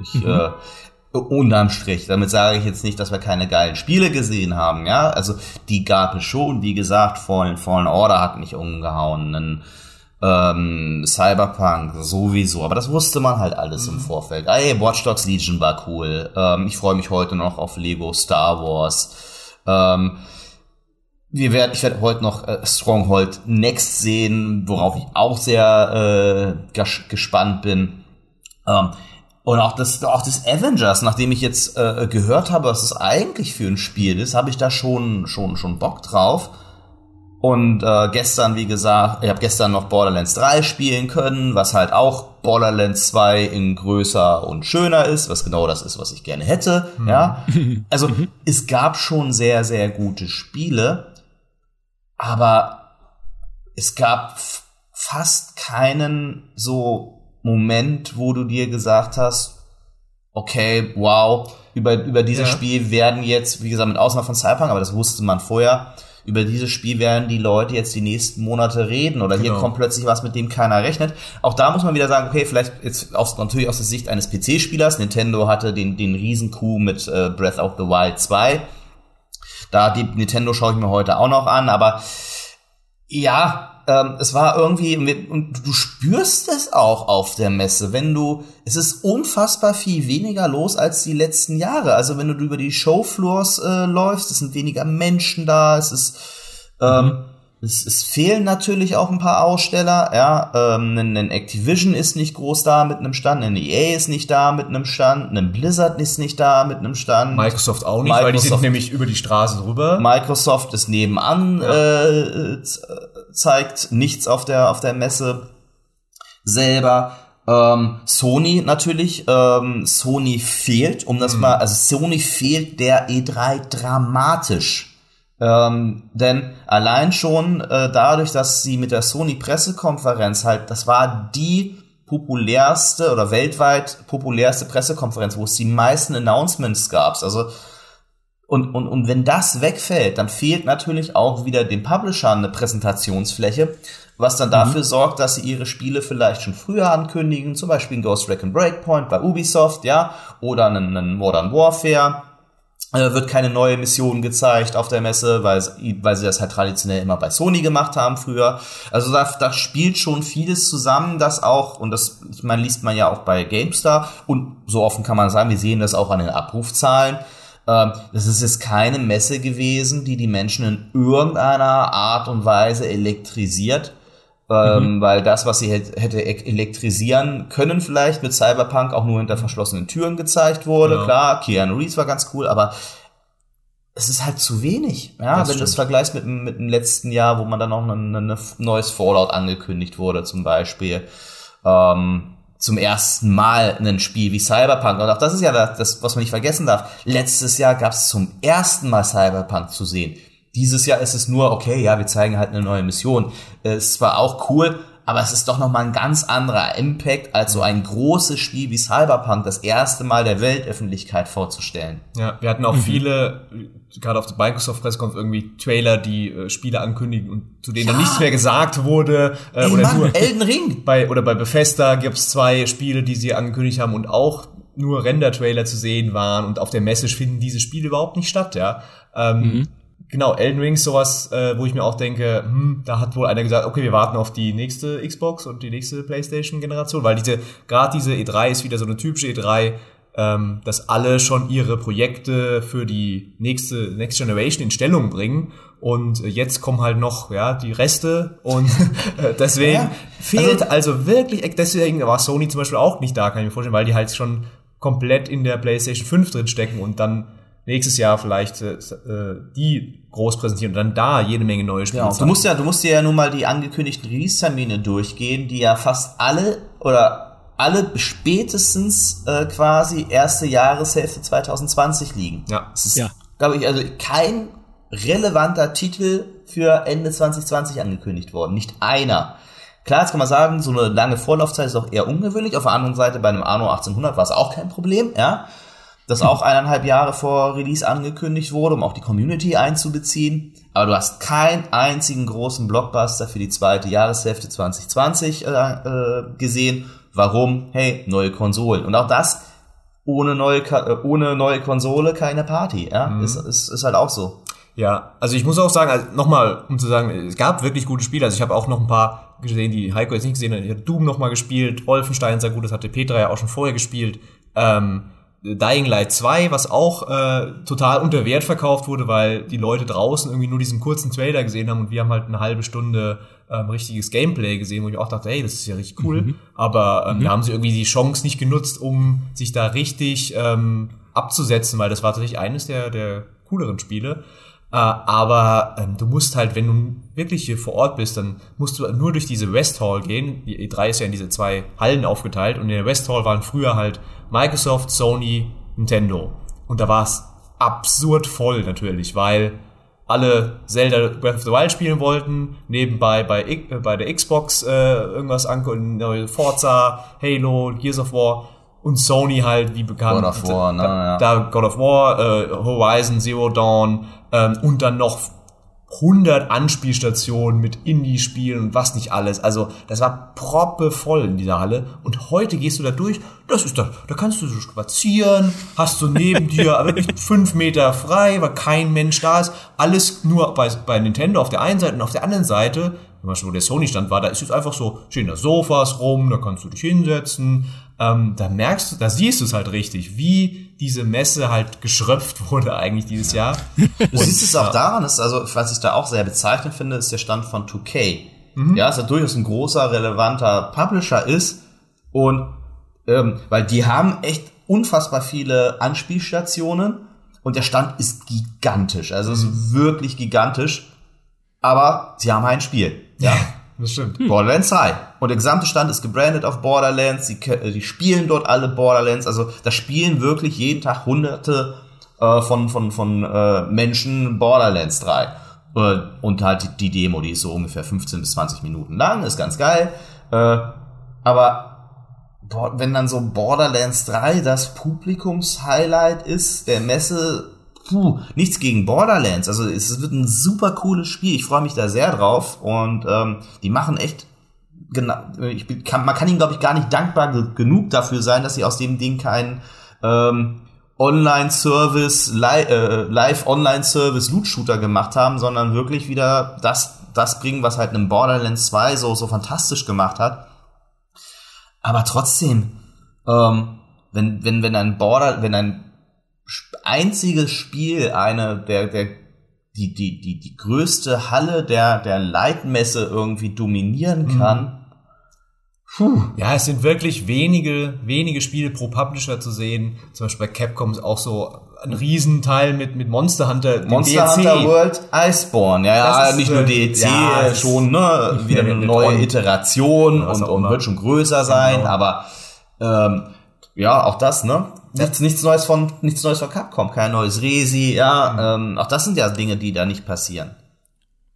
Ich, mhm. äh, unterm Strich. Damit sage ich jetzt nicht, dass wir keine geilen Spiele gesehen haben, ja. Also die gab es schon, wie gesagt, Fallen, Fallen Order hat mich umgehauen. Einen, ähm, Cyberpunk sowieso, aber das wusste man halt alles mhm. im Vorfeld. Ey, Watch Dogs Legion war cool. Ähm, ich freue mich heute noch auf Lego Star Wars. Ähm, wir werden, ich werde heute noch äh, Stronghold Next sehen, worauf ich auch sehr äh, gespannt bin. Ähm, und auch das, auch das Avengers, nachdem ich jetzt äh, gehört habe, was es eigentlich für ein Spiel ist, habe ich da schon, schon, schon Bock drauf. Und äh, gestern, wie gesagt, ich habe gestern noch Borderlands 3 spielen können, was halt auch Borderlands 2 in größer und schöner ist, was genau das ist, was ich gerne hätte. Mhm. Ja, also es gab schon sehr, sehr gute Spiele aber es gab fast keinen so Moment, wo du dir gesagt hast, okay, wow, über, über dieses ja. Spiel werden jetzt, wie gesagt, mit Ausnahme von Cyberpunk, aber das wusste man vorher, über dieses Spiel werden die Leute jetzt die nächsten Monate reden oder genau. hier kommt plötzlich was, mit dem keiner rechnet. Auch da muss man wieder sagen, okay, vielleicht jetzt aus, natürlich aus der Sicht eines PC-Spielers. Nintendo hatte den, den Riesen-Coup mit äh, Breath of the Wild 2 da die Nintendo schaue ich mir heute auch noch an, aber ja, ähm, es war irgendwie, und du spürst es auch auf der Messe, wenn du, es ist unfassbar viel weniger los als die letzten Jahre. Also wenn du über die Showfloors äh, läufst, es sind weniger Menschen da, es ist, ähm, mhm. Es, es fehlen natürlich auch ein paar Aussteller, ja. Ähm, ein, ein Activision ist nicht groß da mit einem Stand, ein EA ist nicht da mit einem Stand, ein Blizzard ist nicht da mit einem Stand. Microsoft auch nicht, Microsoft, weil die sind nämlich über die Straße rüber. Microsoft ist nebenan, ja. äh, zeigt nichts auf der, auf der Messe selber. Ähm, Sony natürlich, ähm, Sony fehlt, um das mhm. mal, also Sony fehlt der E3 dramatisch. Ähm, denn allein schon äh, dadurch, dass sie mit der Sony Pressekonferenz halt, das war die populärste oder weltweit populärste Pressekonferenz, wo es die meisten Announcements gab. Also und, und, und wenn das wegfällt, dann fehlt natürlich auch wieder den Publishern eine Präsentationsfläche, was dann mhm. dafür sorgt, dass sie ihre Spiele vielleicht schon früher ankündigen, zum Beispiel ein Ghost Recon Breakpoint bei Ubisoft, ja, oder einen, einen Modern Warfare wird keine neue Mission gezeigt auf der Messe, weil, weil sie das halt traditionell immer bei Sony gemacht haben früher. Also da, da spielt schon vieles zusammen, das auch, und das meine, liest man ja auch bei GameStar, und so offen kann man sagen, wir sehen das auch an den Abrufzahlen. Ähm, das ist jetzt keine Messe gewesen, die die Menschen in irgendeiner Art und Weise elektrisiert ähm, mhm. weil das, was sie hätte e-, elektrisieren können, vielleicht mit Cyberpunk auch nur hinter verschlossenen Türen gezeigt wurde. Ja. Klar, Keanu Reeves war ganz cool, aber es ist halt zu wenig. Ja, das wenn du es vergleichst mit, mit dem letzten Jahr, wo man dann noch ein, ein neues Fallout angekündigt wurde, zum Beispiel. Ähm, zum ersten Mal ein Spiel wie Cyberpunk. Und auch das ist ja das, was man nicht vergessen darf. Letztes Jahr gab es zum ersten Mal Cyberpunk zu sehen. Dieses Jahr ist es nur, okay, ja, wir zeigen halt eine neue Mission. Es war auch cool, aber es ist doch nochmal ein ganz anderer Impact, als so ein großes Spiel wie Cyberpunk das erste Mal der Weltöffentlichkeit vorzustellen. Ja, wir hatten auch mhm. viele, gerade auf der Microsoft Pressconf irgendwie Trailer, die äh, Spiele ankündigen und zu denen ja. dann nichts mehr gesagt wurde. Äh, Ey, oder Mann, nur Elden Ring. Bei, oder bei Bethesda gibt es zwei Spiele, die sie angekündigt haben und auch nur Render-Trailer zu sehen waren und auf der Messe finden diese Spiele überhaupt nicht statt, ja. Ähm, mhm genau, Elden Ring sowas, äh, wo ich mir auch denke, hm, da hat wohl einer gesagt, okay, wir warten auf die nächste Xbox und die nächste PlayStation-Generation, weil diese, gerade diese E3 ist wieder so eine typische E3, ähm, dass alle schon ihre Projekte für die nächste Next Generation in Stellung bringen und jetzt kommen halt noch ja die Reste und äh, deswegen ja, fehlt also, also wirklich deswegen war Sony zum Beispiel auch nicht da kann ich mir vorstellen weil die halt schon komplett in der PlayStation 5 drin stecken und dann nächstes Jahr vielleicht äh, äh, die groß präsentieren und dann da jede Menge neue Spiele. Ja, du musst ja, du musst dir ja nun mal die angekündigten Release-Termine durchgehen, die ja fast alle oder alle spätestens äh, quasi erste Jahreshälfte 2020 liegen. Ja. Es ist, Ja. glaube ich, also kein relevanter Titel für Ende 2020 angekündigt worden. Nicht einer. Klar, jetzt kann man sagen, so eine lange Vorlaufzeit ist auch eher ungewöhnlich. Auf der anderen Seite bei einem Anno 1800 war es auch kein Problem, ja. Das auch eineinhalb Jahre vor Release angekündigt wurde, um auch die Community einzubeziehen. Aber du hast keinen einzigen großen Blockbuster für die zweite Jahreshälfte 2020 äh, äh, gesehen. Warum? Hey, neue Konsolen. Und auch das ohne neue, äh, ohne neue Konsole keine Party. Ja? Ist, ist, ist halt auch so. Ja, also ich muss auch sagen, also nochmal, um zu sagen, es gab wirklich gute Spiele. Also ich habe auch noch ein paar gesehen, die Heiko jetzt nicht gesehen hat. Ich habe Doom noch mal gespielt, Wolfenstein sehr gut, das hatte Petra ja auch schon vorher gespielt. Ähm, Dying Light 2, was auch äh, total unter Wert verkauft wurde, weil die Leute draußen irgendwie nur diesen kurzen Trailer gesehen haben und wir haben halt eine halbe Stunde ähm, richtiges Gameplay gesehen, wo ich auch dachte, hey, das ist ja richtig cool. Aber ähm, da haben sie irgendwie die Chance nicht genutzt, um sich da richtig ähm, abzusetzen, weil das war tatsächlich eines der, der cooleren Spiele. Äh, aber ähm, du musst halt, wenn du wirklich hier vor Ort bist, dann musst du nur durch diese West Hall gehen. Die E3 ist ja in diese zwei Hallen aufgeteilt und in der West Hall waren früher halt Microsoft, Sony, Nintendo. Und da war es absurd voll natürlich, weil alle Zelda Breath of the Wild spielen wollten, nebenbei bei, äh, bei der Xbox äh, irgendwas angucken, neue Forza, Halo, Gears of War und Sony halt, wie bekannt. God of War, ne, da, ja. da God of War, äh, Horizon, Zero Dawn ähm, und dann noch 100 Anspielstationen mit Indie-Spielen und was nicht alles. Also das war proppevoll in dieser Halle. Und heute gehst du da durch, das ist da, da kannst du so spazieren, hast du neben dir wirklich fünf Meter frei, weil kein Mensch da ist. Alles nur bei, bei Nintendo auf der einen Seite und auf der anderen Seite, zum Beispiel wo der Sony-Stand war, da ist jetzt einfach so, stehen da Sofas rum, da kannst du dich hinsetzen. Ähm, da merkst du, da siehst du es halt richtig, wie diese Messe halt geschröpft wurde eigentlich dieses Jahr. Du siehst es auch daran, dass, also, was ich da auch sehr bezeichnend finde, ist der Stand von 2K. Ja, dass er durchaus ein großer, relevanter Publisher ist. Und, ähm, weil die haben echt unfassbar viele Anspielstationen und der Stand ist gigantisch. Also, es ist wirklich gigantisch. Aber sie haben ein Spiel. Ja. Das stimmt. Borderlands 2. Und der gesamte Stand ist gebrandet auf Borderlands. Die, die spielen dort alle Borderlands. Also da spielen wirklich jeden Tag hunderte äh, von, von, von äh, Menschen Borderlands 3. Äh, und halt die, die Demo, die ist so ungefähr 15 bis 20 Minuten lang, ist ganz geil. Äh, aber boah, wenn dann so Borderlands 3 das Publikumshighlight ist der Messe, puh, nichts gegen Borderlands. Also es wird ein super cooles Spiel. Ich freue mich da sehr drauf. Und ähm, die machen echt genau, ich bin- kann, man kann ihnen, glaube ich, gar nicht dankbar ge genug dafür sein, dass sie aus dem Ding keinen ähm, Online-Service, Li äh, Live-Online-Service Loot-Shooter gemacht haben, sondern wirklich wieder das, das bringen, was halt einem Borderlands 2 so, so fantastisch gemacht hat. Aber trotzdem, ähm, wenn, wenn, wenn ein Border, wenn ein einziges Spiel eine der, der die, die, die, die größte Halle der, der Leitmesse irgendwie dominieren kann. Puh. Ja, es sind wirklich wenige, wenige Spiele pro Publisher zu sehen. Zum Beispiel bei Capcom ist auch so ein Riesenteil mit, mit Monster Hunter. Monster DLC. Hunter World Iceborne, ja, ja, nicht nur DLC, ja, äh, schon, ne, wieder eine neue. Iteration und, und wird schon größer sein, Genau. aber ähm, ja, auch das, ne? Nichts, nichts Neues von nichts Neues von Capcom, kein neues Resi, ja, Mhm. ähm, auch das sind ja Dinge, die da nicht passieren.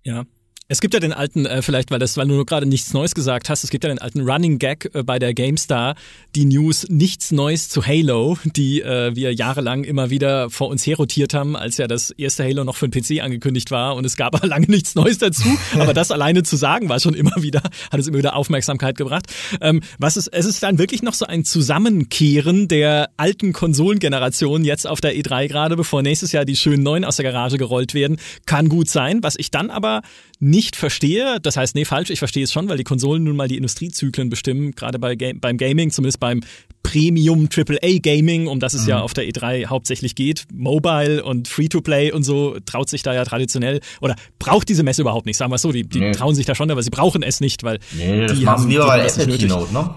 Ja. Es gibt ja den alten, äh, vielleicht, weil das, weil du gerade nichts Neues gesagt hast, es gibt ja den alten Running Gag äh, bei der GameStar, die News nichts Neues zu Halo, die äh, wir jahrelang immer wieder vor uns herrotiert haben, als ja das erste Halo noch für den PC angekündigt war und es gab aber lange nichts Neues dazu. aber das alleine zu sagen war schon immer wieder, hat es immer wieder Aufmerksamkeit gebracht. Ähm, was ist, es ist dann wirklich noch so ein Zusammenkehren der alten Konsolengeneration jetzt auf der E3 gerade, bevor nächstes Jahr die schönen neuen aus der Garage gerollt werden, kann gut sein. Was ich dann aber nicht verstehe, das heißt, nee, falsch, ich verstehe es schon, weil die Konsolen nun mal die Industriezyklen bestimmen, gerade bei Ga beim Gaming, zumindest beim Premium AAA Gaming, um das es ja auf der E3 hauptsächlich geht, Mobile und Free-to-Play und so, traut sich da ja traditionell oder braucht diese Messe überhaupt nicht, sagen wir es so, die, die Nee. trauen sich da schon, aber sie brauchen es nicht, weil Nee, das die machen haben lieber die bei nicht Apple. Keynote, ne?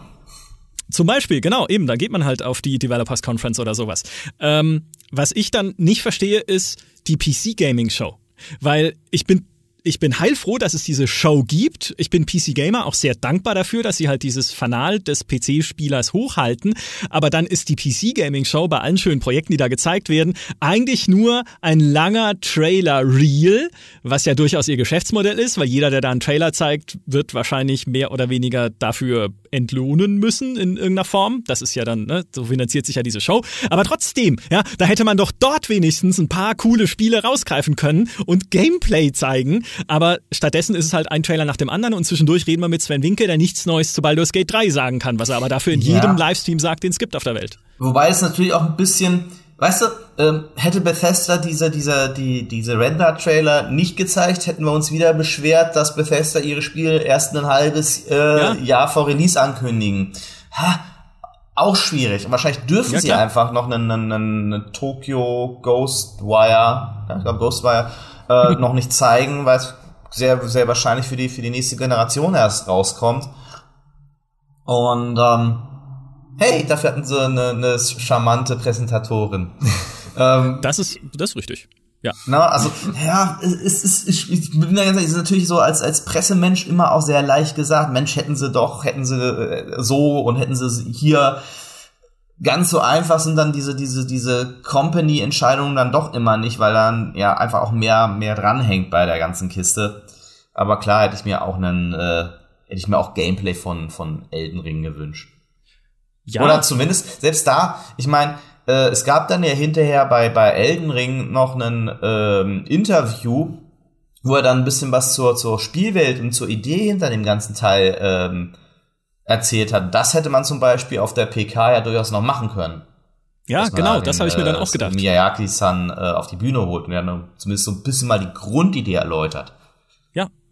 Zum Beispiel, genau, eben, da geht man halt auf die Developers Conference oder sowas. Ähm, was ich dann nicht verstehe, ist die PC Gaming Show. Weil ich bin ich bin heilfroh, dass es diese Show gibt. Ich bin PC Gamer auch sehr dankbar dafür, dass sie halt dieses Fanal des PC-Spielers hochhalten. Aber dann ist die PC Gaming Show bei allen schönen Projekten, die da gezeigt werden, eigentlich nur ein langer Trailer-Reel, was ja durchaus ihr Geschäftsmodell ist, weil jeder, der da einen Trailer zeigt, wird wahrscheinlich mehr oder weniger dafür entlohnen müssen in irgendeiner Form. Das ist ja dann, ne, so finanziert sich ja diese Show. Aber trotzdem, ja, da hätte man doch dort wenigstens ein paar coole Spiele rausgreifen können und Gameplay zeigen. Aber stattdessen ist es halt ein Trailer nach dem anderen und zwischendurch reden wir mit Sven Winkel, der nichts Neues zu Baldur's Gate 3 sagen kann, was er aber dafür in ja. jedem Livestream sagt, den es gibt auf der Welt. Wobei es natürlich auch ein bisschen, weißt du, ähm, hätte Bethesda diese, diese, die, diese Render-Trailer nicht gezeigt, hätten wir uns wieder beschwert, dass Bethesda ihre Spiele erst ein halbes äh, ja. Jahr vor Release ankündigen. Ha, auch schwierig. Und wahrscheinlich dürfen ja, sie einfach noch einen, einen, einen Tokyo Ghostwire, ja, ich glaube Ghostwire, äh, noch nicht zeigen, weil es sehr, sehr wahrscheinlich für die, für die nächste Generation erst rauskommt. Und ähm, hey, dafür hatten sie eine, eine charmante Präsentatorin. ähm, das ist, das ist richtig. Ja. Na, also, ja, es ist, ich, ich bin da ganz ehrlich, es ist natürlich so als, als Pressemensch immer auch sehr leicht gesagt, Mensch, hätten sie doch, hätten sie äh, so und hätten sie hier ganz so einfach sind dann diese, diese, diese Company-Entscheidungen dann doch immer nicht, weil dann ja einfach auch mehr, mehr dranhängt bei der ganzen Kiste. Aber klar hätte ich mir auch einen, äh, hätte ich mir auch Gameplay von, von Elden Ring gewünscht. Ja. Oder zumindest, selbst da, ich meine, äh, es gab dann ja hinterher bei, bei Elden Ring noch ein ähm, Interview, wo er dann ein bisschen was zur, zur Spielwelt und zur Idee hinter dem ganzen Teil ähm, erzählt hat. Das hätte man zum Beispiel auf der PK ja durchaus noch machen können. Ja, genau, den, das habe ich mir dann auch gedacht. Miyazaki-san äh, auf die Bühne holt und ja zumindest so ein bisschen mal die Grundidee erläutert.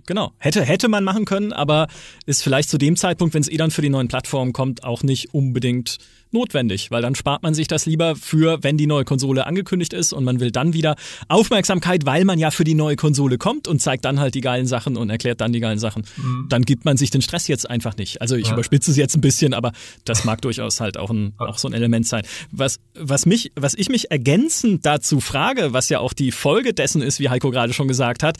Genau. Hätte, hätte man machen können, aber ist vielleicht zu dem Zeitpunkt, wenn es eh dann für die neuen Plattformen kommt, auch nicht unbedingt notwendig, weil dann spart man sich das lieber für, wenn die neue Konsole angekündigt ist und man will dann wieder Aufmerksamkeit, weil man ja für die neue Konsole kommt und zeigt dann halt die geilen Sachen und erklärt dann die geilen Sachen. Mhm. Dann gibt man sich den Stress jetzt einfach nicht. Also ich ja. überspitze es jetzt ein bisschen, aber das mag durchaus halt auch, ein, auch so ein Element sein. Was, was mich, was ich mich ergänzend dazu frage, was ja auch die Folge dessen ist, wie Heiko gerade schon gesagt hat,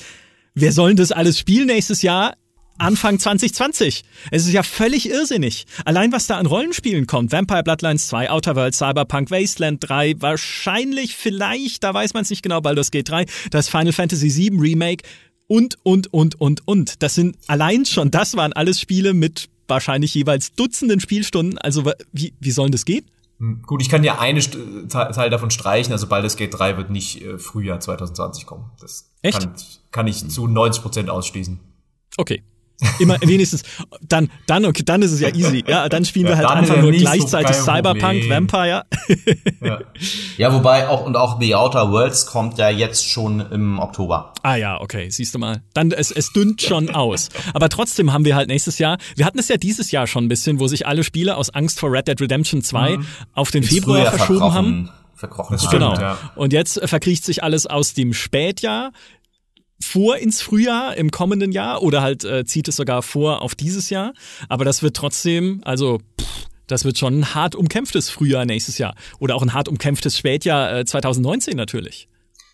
wer soll denn das alles spielen nächstes Jahr? Anfang 2020. Es ist ja völlig irrsinnig. Allein was da an Rollenspielen kommt. Vampire Bloodlines 2, Outer Worlds, Cyberpunk, Wasteland 3, wahrscheinlich, vielleicht, da weiß man es nicht genau, Baldur's Gate 3, das Final Fantasy 7 Remake und, und, und, und, und. Das sind allein schon, das waren alles Spiele mit wahrscheinlich jeweils Dutzenden Spielstunden. Also wie, wie sollen das gehen? Hm, gut, ich kann ja eine Teil davon streichen, also Baldur's Gate 3 wird nicht äh, Frühjahr 2020 kommen. Das Echt? Kann, kann ich zu 90 Prozent ausschließen. Okay, Immer wenigstens. Dann, dann, okay, dann ist es ja easy. Ja, dann spielen ja, wir halt einfach nur gleichzeitig so Cyberpunk, Problem. Vampire. ja. ja, wobei auch und auch The Outer Worlds kommt ja jetzt schon im Oktober. Ah ja, okay, siehst du mal. Dann es, es dünnt schon aus. Aber trotzdem haben wir halt nächstes Jahr. Wir hatten es ja dieses Jahr schon ein bisschen, wo sich alle Spiele aus Angst vor Red Dead Redemption 2 mhm. auf den Ins Februar verschoben haben verkrochen. Genau. Ja. Und jetzt verkriecht sich alles aus dem Spätjahr vor ins Frühjahr im kommenden Jahr oder halt äh, zieht es sogar vor auf dieses Jahr. Aber das wird trotzdem, also pff, das wird schon ein hart umkämpftes Frühjahr nächstes Jahr oder auch ein hart umkämpftes Spätjahr äh, 2019 natürlich.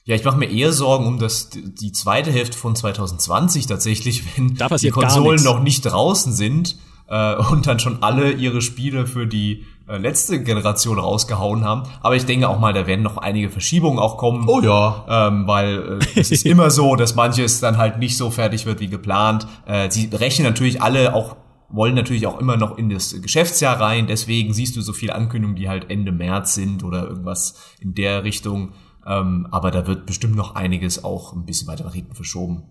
Ja, ich mache mir eher Sorgen um das die zweite Hälfte von 2020 tatsächlich, wenn die Konsolen noch nicht draußen sind äh, und dann schon alle ihre Spiele für die äh, letzte Generation rausgehauen haben. Aber ich denke auch mal, da werden noch einige Verschiebungen auch kommen. Oh ja. Ähm, weil äh, es ist immer so, dass manches dann halt nicht so fertig wird wie geplant. Äh, sie rechnen natürlich alle auch wollen natürlich auch immer noch in das Geschäftsjahr rein. Deswegen siehst du so viele Ankündigungen, die halt Ende März sind oder irgendwas in der Richtung. Ähm, aber da wird bestimmt noch einiges auch ein bisschen weiter nach hinten verschoben.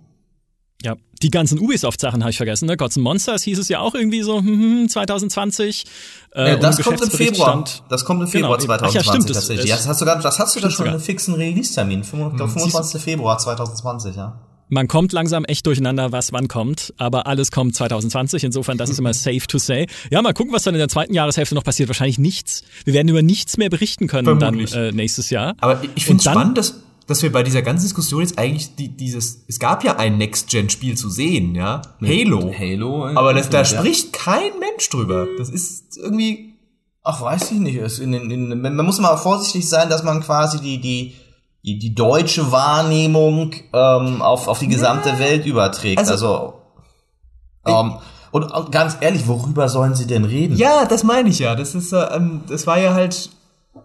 Ja, die ganzen Ubisoft-Sachen habe ich vergessen. Ne? Gods and Monsters hieß es ja auch irgendwie so hm, 2020. Hm, äh, das kommt im Februar. Das kommt im Februar genau, 2020 Ach ja, stimmt, tatsächlich. Das, das hast du, gar, das hast du da schon einen fixen Release-Termin. 25. Hm, Februar 2020, ja. Man kommt langsam echt durcheinander, was wann kommt, aber alles kommt 2020. Insofern, das ist immer safe to say. Ja, mal gucken, was dann in der zweiten Jahreshälfte noch passiert. Wahrscheinlich nichts. Wir werden über nichts mehr berichten können Vermutlich. dann äh, nächstes Jahr. Aber ich finde spannend, dass dass wir bei dieser ganzen Diskussion jetzt eigentlich die, dieses, es gab ja ein Next-Gen-Spiel zu sehen, ja, Halo. Halo. Aber das, da spricht kein Mensch drüber. Das ist irgendwie Ach, weiß ich nicht. In, in, in, man muss mal vorsichtig sein, dass man quasi die, die, die, die deutsche Wahrnehmung ähm, auf, auf die gesamte ja. Welt überträgt. Also, also ähm, und ganz ehrlich, worüber sollen sie denn reden? Ja, das meine ich ja. Das ist, äh, ähm, das war ja halt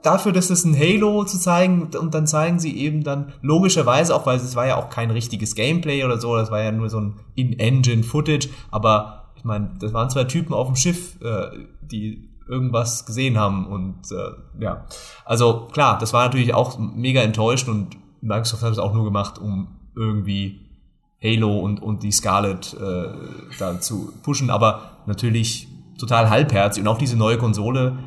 dafür, dass es ein Halo zu zeigen und dann zeigen sie eben dann logischerweise auch, weil es war ja auch kein richtiges Gameplay oder so, das war ja nur so ein In-Engine-Footage, aber ich meine, das waren zwei Typen auf dem Schiff, äh, die irgendwas gesehen haben und äh, ja, also klar, das war natürlich auch mega enttäuscht und Microsoft hat es auch nur gemacht, um irgendwie Halo und, und die Scarlet äh, da zu pushen, aber natürlich total halbherzig. Und auch diese neue Konsole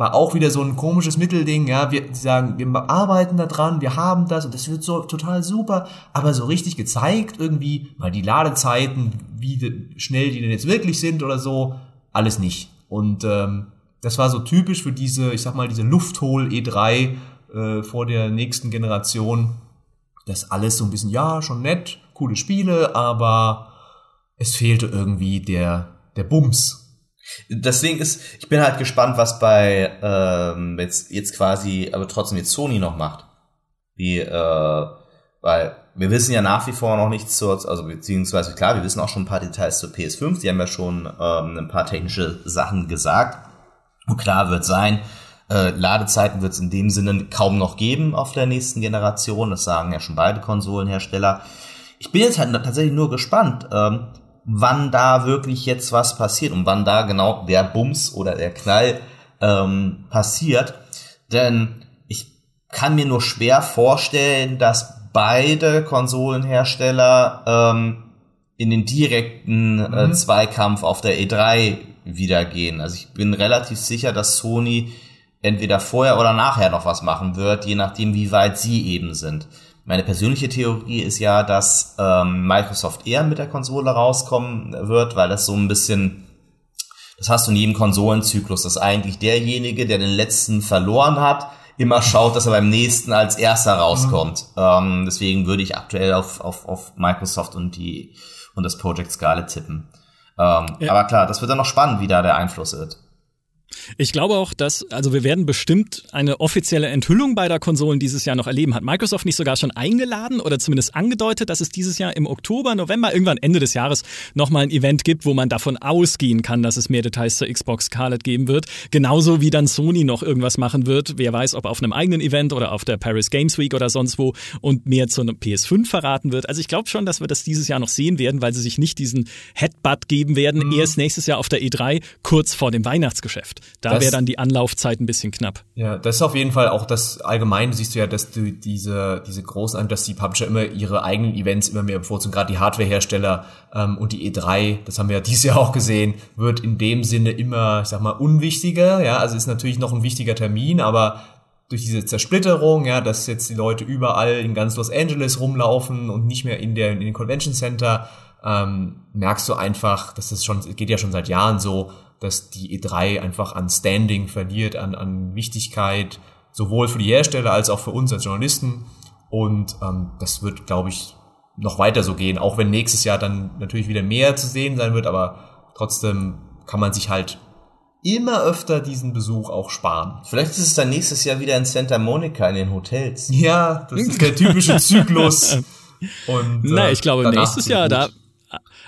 war auch wieder so ein komisches Mittelding, ja, wir sagen, wir arbeiten da dran, wir haben das und das wird so total super, aber so richtig gezeigt irgendwie, mal die Ladezeiten, wie schnell die denn jetzt wirklich sind oder so, alles nicht. Und ähm, das war so typisch für diese, ich sag mal, diese Lufthol E3 äh, vor der nächsten Generation. Das alles so ein bisschen, ja, schon nett, coole Spiele, aber es fehlte irgendwie der, der Bums. Deswegen ist, ich bin halt gespannt, was bei ähm, jetzt, jetzt quasi, aber trotzdem jetzt Sony noch macht. Wie, äh, weil wir wissen ja nach wie vor noch nichts zur, also beziehungsweise klar, wir wissen auch schon ein paar Details zur PS5, die haben ja schon ähm, ein paar technische Sachen gesagt. Und klar wird sein, äh, Ladezeiten wird es in dem Sinne kaum noch geben auf der nächsten Generation. Das sagen ja schon beide Konsolenhersteller. Ich bin jetzt halt tatsächlich nur gespannt, ähm, wann da wirklich jetzt was passiert und wann da genau der Bums oder der Knall ähm, passiert. Denn ich kann mir nur schwer vorstellen, dass beide Konsolenhersteller ähm, in den direkten äh, mhm. Zweikampf auf der E3 wieder gehen. Also ich bin relativ sicher, dass Sony entweder vorher oder nachher noch was machen wird, je nachdem, wie weit sie eben sind. Meine persönliche Theorie ist ja, dass ähm, Microsoft eher mit der Konsole rauskommen wird, weil das so ein bisschen, das hast du in jedem Konsolenzyklus, dass eigentlich derjenige, der den letzten verloren hat, immer schaut, dass er beim nächsten als erster rauskommt. Mhm. Ähm, deswegen würde ich aktuell auf, auf, auf Microsoft und die und das Project Scarlet tippen. Ähm, ja. Aber klar, das wird dann noch spannend, wie da der Einfluss wird. Ich glaube auch, dass, also wir werden bestimmt eine offizielle Enthüllung beider Konsolen dieses Jahr noch erleben. Hat Microsoft nicht sogar schon eingeladen oder zumindest angedeutet, dass es dieses Jahr im Oktober, November, irgendwann Ende des Jahres nochmal ein Event gibt, wo man davon ausgehen kann, dass es mehr Details zur Xbox Scarlet geben wird. Genauso wie dann Sony noch irgendwas machen wird. Wer weiß, ob auf einem eigenen Event oder auf der Paris Games Week oder sonst wo und mehr zu einem PS5 verraten wird. Also ich glaube schon, dass wir das dieses Jahr noch sehen werden, weil sie sich nicht diesen Headbutt geben werden, mhm. erst nächstes Jahr auf der E3, kurz vor dem Weihnachtsgeschäft. Da wäre dann die Anlaufzeit ein bisschen knapp. Ja, das ist auf jeden Fall auch das Allgemeine, siehst du ja, dass du diese, diese großen, dass die Publisher immer ihre eigenen Events immer mehr bevorzugen, gerade die Hardwarehersteller ähm, und die E3, das haben wir ja dieses Jahr auch gesehen, wird in dem Sinne immer, ich sag mal, unwichtiger. Ja, also ist natürlich noch ein wichtiger Termin, aber durch diese Zersplitterung, ja, dass jetzt die Leute überall in ganz Los Angeles rumlaufen und nicht mehr in der in den Convention Center, ähm, merkst du einfach, dass das schon geht ja schon seit Jahren so, dass die E3 einfach an Standing verliert, an, an Wichtigkeit, sowohl für die Hersteller als auch für uns als Journalisten. Und ähm, das wird, glaube ich, noch weiter so gehen, auch wenn nächstes Jahr dann natürlich wieder mehr zu sehen sein wird, aber trotzdem kann man sich halt immer öfter diesen Besuch auch sparen. Vielleicht ist es dann nächstes Jahr wieder in Santa Monica in den Hotels. Ja, das ist der typische Zyklus. Und, äh, Na, ich glaube, nächstes Jahr, da,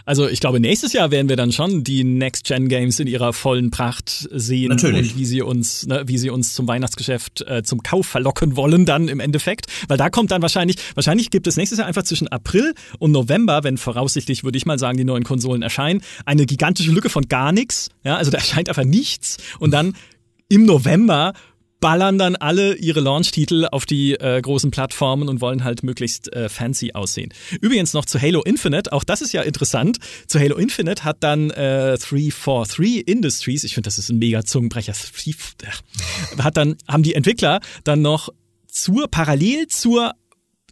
also ich glaube, nächstes Jahr werden wir dann schon die Next-Gen-Games in ihrer vollen Pracht sehen Natürlich. und wie sie uns, ne, wie sie uns zum Weihnachtsgeschäft äh, zum Kauf verlocken wollen dann im Endeffekt. Weil da kommt dann wahrscheinlich, wahrscheinlich gibt es nächstes Jahr einfach zwischen April und November, wenn voraussichtlich, würde ich mal sagen, die neuen Konsolen erscheinen, eine gigantische Lücke von gar nichts. Ja, also da erscheint einfach nichts. Und dann im November ballern dann alle ihre Launch-Titel auf die äh, großen Plattformen und wollen halt möglichst äh, fancy aussehen. Übrigens noch zu Halo Infinite, auch das ist ja interessant. Zu Halo Infinite hat dann äh, 343 Industries, ich finde, das ist ein mega Zungenbrecher, hat dann, haben die Entwickler dann noch zur, parallel zur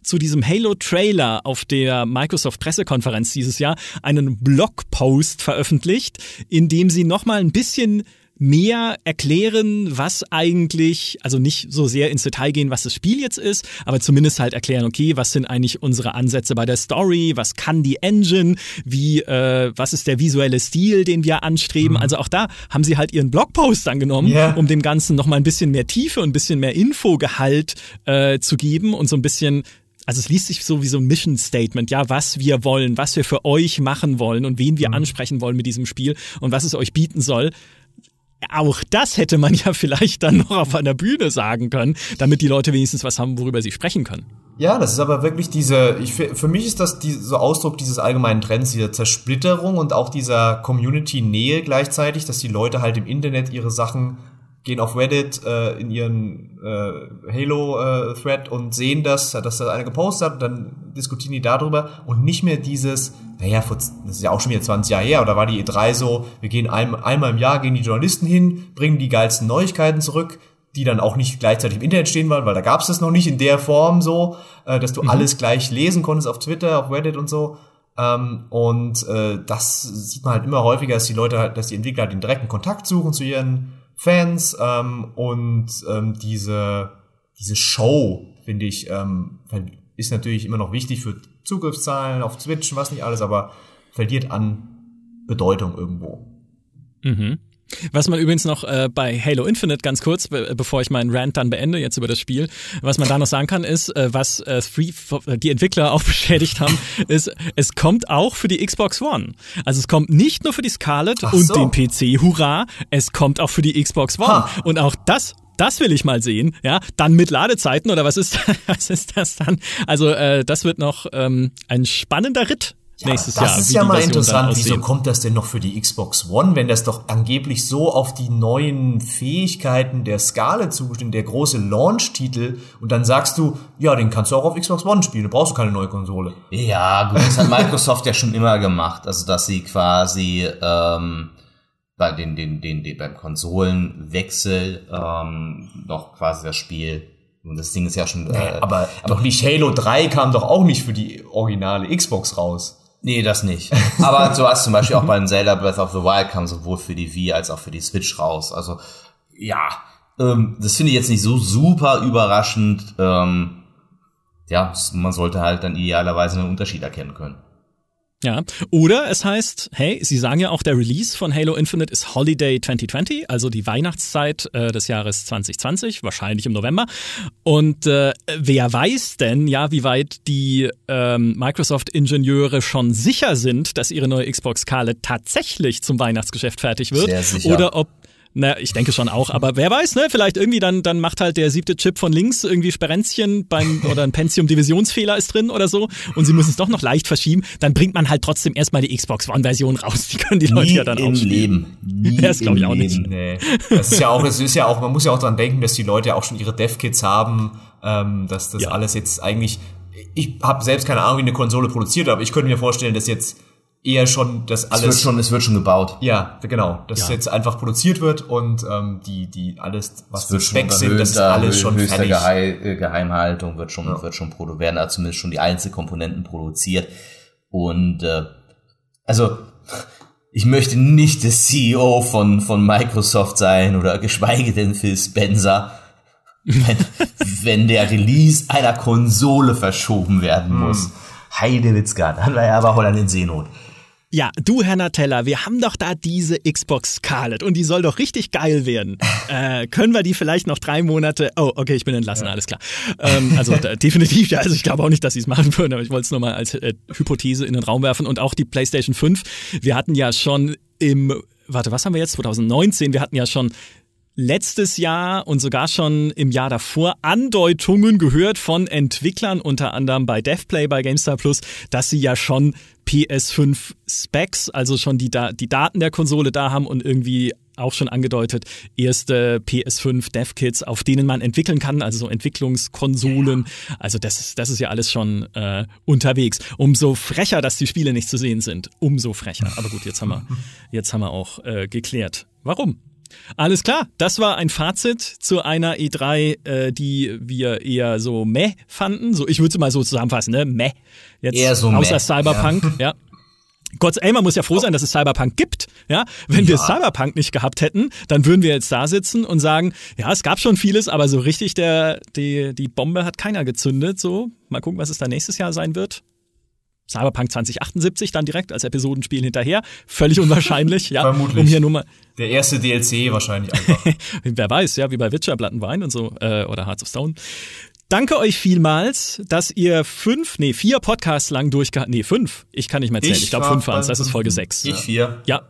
zu diesem Halo-Trailer auf der Microsoft-Pressekonferenz dieses Jahr einen Blogpost veröffentlicht, in dem sie nochmal ein bisschen mehr erklären, was eigentlich, also nicht so sehr ins Detail gehen, was das Spiel jetzt ist, aber zumindest halt erklären, okay, was sind eigentlich unsere Ansätze bei der Story, was kann die Engine, wie, äh, was ist der visuelle Stil, den wir anstreben. Mhm. Also auch da haben sie halt ihren Blogpost angenommen, yeah. um dem Ganzen nochmal ein bisschen mehr Tiefe und ein bisschen mehr Infogehalt äh, zu geben und so ein bisschen also es liest sich so wie so ein Mission Statement, ja, was wir wollen, was wir für euch machen wollen und wen wir mhm. ansprechen wollen mit diesem Spiel und was es euch bieten soll auch das hätte man ja vielleicht dann noch auf einer Bühne sagen können, damit die Leute wenigstens was haben, worüber sie sprechen können. Ja, das ist aber wirklich diese, ich, für mich ist das die, so Ausdruck dieses allgemeinen Trends, dieser Zersplitterung und auch dieser Community-Nähe gleichzeitig, dass die Leute halt im Internet ihre Sachen gehen auf Reddit äh, in ihren äh, Halo-Thread äh, und sehen das, dass da einer gepostet hat, dann diskutieren die darüber und nicht mehr dieses, naja, das ist ja auch schon wieder 20 Jahre her, oder war die E3 so, wir gehen ein, einmal im Jahr, gehen die Journalisten hin, bringen die geilsten Neuigkeiten zurück, die dann auch nicht gleichzeitig im Internet stehen waren, weil da gab es das noch nicht in der Form so, äh, dass du mhm. alles gleich lesen konntest auf Twitter, auf Reddit und so. Ähm, und äh, das sieht man halt immer häufiger, dass die Leute halt, dass die Entwickler halt den direkten Kontakt suchen zu ihren Fans ähm, und ähm, diese, diese Show, finde ich, ähm, ist natürlich immer noch wichtig für Zugriffszahlen auf Twitch und was nicht alles, aber verliert an Bedeutung irgendwo. Mhm. Was man übrigens noch äh, bei Halo Infinite ganz kurz, be bevor ich meinen Rant dann beende jetzt über das Spiel, was man da noch sagen kann, ist, äh, was äh, Free, die Entwickler auch beschädigt haben, ist, es kommt auch für die Xbox One. Also es kommt nicht nur für die Scarlet Ach und so. den PC, hurra, es kommt auch für die Xbox One. Ha. Und auch das das will ich mal sehen, ja, dann mit Ladezeiten oder was ist, was ist das dann? Also äh, das wird noch ähm, ein spannender Ritt ja, nächstes das Jahr. Das ist ja mal interessant. Wieso kommt das denn noch für die Xbox One, wenn das doch angeblich so auf die neuen Fähigkeiten der Skala zugestimmt, der große Launch-Titel und dann sagst du, ja, den kannst du auch auf Xbox One spielen, da brauchst du keine neue Konsole. Ja, gut, das hat Microsoft ja schon immer gemacht, also dass sie quasi ähm, bei den, den, den, den beim Konsolenwechsel ähm, noch quasi das Spiel und das Ding ist ja schon. Äh, aber, aber doch nicht Halo 3 kam doch auch nicht für die originale Xbox raus. Nee, das nicht. Aber so was zum Beispiel auch beim Zelda Breath of the Wild kam sowohl für die Wii als auch für die Switch raus. Also ja, ähm, das finde ich jetzt nicht so super überraschend. Ähm, ja, man sollte halt dann idealerweise einen Unterschied erkennen können. Ja, oder es heißt, hey, sie sagen ja auch, der Release von Halo Infinite ist Holiday 2020, also die Weihnachtszeit äh, des Jahres 2020, wahrscheinlich im November. Und äh, wer weiß denn, ja, wie weit die ähm, Microsoft-Ingenieure schon sicher sind, dass ihre neue Xbox Scarlett tatsächlich zum Weihnachtsgeschäft fertig wird? Sehr sicher. Oder ob na, ich denke schon auch, aber wer weiß, ne? Vielleicht irgendwie dann, dann macht halt der siebte Chip von links irgendwie Sperenzchen beim oder ein Pentium-Divisionsfehler ist drin oder so und sie müssen es doch noch leicht verschieben, dann bringt man halt trotzdem erstmal die Xbox One-Version raus. Die können die Nie Leute ja dann auch. Leben. Nie das glaube ich auch nicht. Nee. Das ist ja auch, es ist ja auch, man muss ja auch dran denken, dass die Leute ja auch schon ihre Dev-Kits haben, ähm, dass das ja. alles jetzt eigentlich. Ich habe selbst keine Ahnung, wie eine Konsole produziert, aber ich könnte mir vorstellen, dass jetzt eher schon das alles. Es wird schon, es wird schon gebaut. Ja, genau. Dass ja. jetzt einfach produziert wird und ähm, die, die alles, was die Specs sind, das ist alles schon fertig. Geheim, äh, Geheimhaltung wird schon, ja. wird schon produziert, werden da zumindest schon die Einzelkomponenten produziert. Und äh, also ich möchte nicht der CEO von, von Microsoft sein oder geschweige denn Phil Spencer. wenn, wenn der Release einer Konsole verschoben werden muss. Hm. Heidewitzka, dann war er aber Holland in Seenot. Ja, du, Herr Natella, wir haben doch da diese Xbox Scarlet und die soll doch richtig geil werden. äh, können wir die vielleicht noch drei Monate? Oh, okay, ich bin entlassen, ja. alles klar. Ähm, also da, definitiv, ja, also ich glaube auch nicht, dass sie es machen würden, aber ich wollte es nur mal als äh, Hypothese in den Raum werfen. Und auch die PlayStation 5. Wir hatten ja schon im, warte, was haben wir jetzt? 2019, wir hatten ja schon letztes Jahr und sogar schon im Jahr davor Andeutungen gehört von Entwicklern, unter anderem bei DevPlay bei GameStar Plus, dass sie ja schon PS5 Specs, also schon die, die Daten der Konsole da haben und irgendwie auch schon angedeutet, erste PS5 Dev-Kits, auf denen man entwickeln kann, also so Entwicklungskonsolen. Also das ist, das ist ja alles schon äh, unterwegs. Umso frecher, dass die Spiele nicht zu sehen sind, umso frecher. Aber gut, jetzt haben wir, jetzt haben wir auch äh, geklärt. Warum? Alles klar, das war ein Fazit zu einer E3, äh, die wir eher so meh fanden. So, ich würde es mal so zusammenfassen, ne? Meh. Jetzt eher so außer meh. Cyberpunk, ja. ja. Gott, ey, man muss ja froh sein, dass es Cyberpunk gibt. Ja, wenn ja. wir Cyberpunk nicht gehabt hätten, dann würden wir jetzt da sitzen und sagen, ja, es gab schon vieles, aber so richtig der die die Bombe hat keiner gezündet. So, mal gucken, was es da nächstes Jahr sein wird. Cyberpunk 2078 dann direkt als Episodenspiel hinterher. Völlig unwahrscheinlich, ja. Vermutlich. Um hier nur mal Der erste DLC wahrscheinlich einfach. Wer weiß, ja, wie bei Witcher, Plattenwein und so, äh, oder Hearts of Stone. Danke euch vielmals, dass ihr fünf, nee, vier Podcasts lang durchgehalten, nee, fünf, ich kann nicht mehr zählen, ich, ich glaube fünf waren es, das ist Folge sechs. Ich vier. Ja,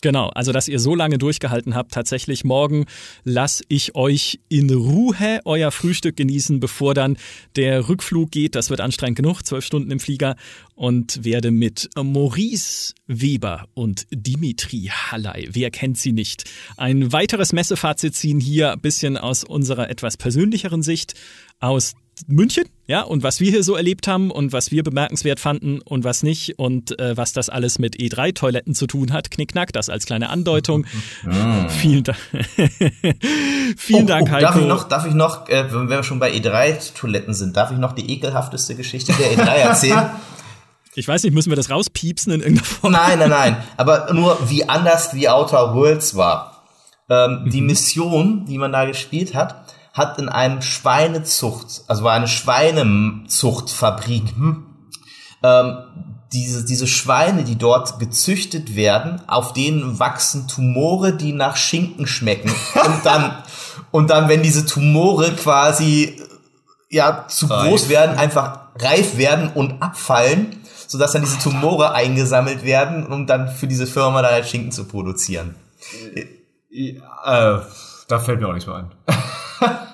Genau, also dass ihr so lange durchgehalten habt. Tatsächlich morgen lasse ich euch in Ruhe euer Frühstück genießen, bevor dann der Rückflug geht. Das wird anstrengend genug, zwölf Stunden im Flieger und werde mit Maurice Weber und Dimitri Hallei, wer kennt sie nicht, ein weiteres Messefazit ziehen hier, ein bisschen aus unserer etwas persönlicheren Sicht, aus München, ja, und was wir hier so erlebt haben und was wir bemerkenswert fanden und was nicht und äh, was das alles mit E3-Toiletten zu tun hat, knickknack, das als kleine Andeutung. Mm. Vielen Dank. Vielen oh, Dank, oh, Heiko. Darf ich noch, darf ich noch äh, wenn wir schon bei E3-Toiletten sind, darf ich noch die ekelhafteste Geschichte der E3 erzählen? Ich weiß nicht, müssen wir das rauspiepsen in irgendeiner Form? Nein, nein, nein. Aber nur wie anders die Outer Worlds war. Ähm, mhm. Die Mission, die man da gespielt hat, hat in einem Schweinezucht, also war eine Schweinezuchtfabrik, hm, ähm, diese, diese Schweine, die dort gezüchtet werden, auf denen wachsen Tumore, die nach Schinken schmecken. Und dann, und dann, wenn diese Tumore quasi ja zu reif. groß werden, einfach reif werden und abfallen, sodass dann diese Tumore eingesammelt werden, um dann für diese Firma dann halt Schinken zu produzieren. Ja, äh, da fällt mir auch nichts mehr ein.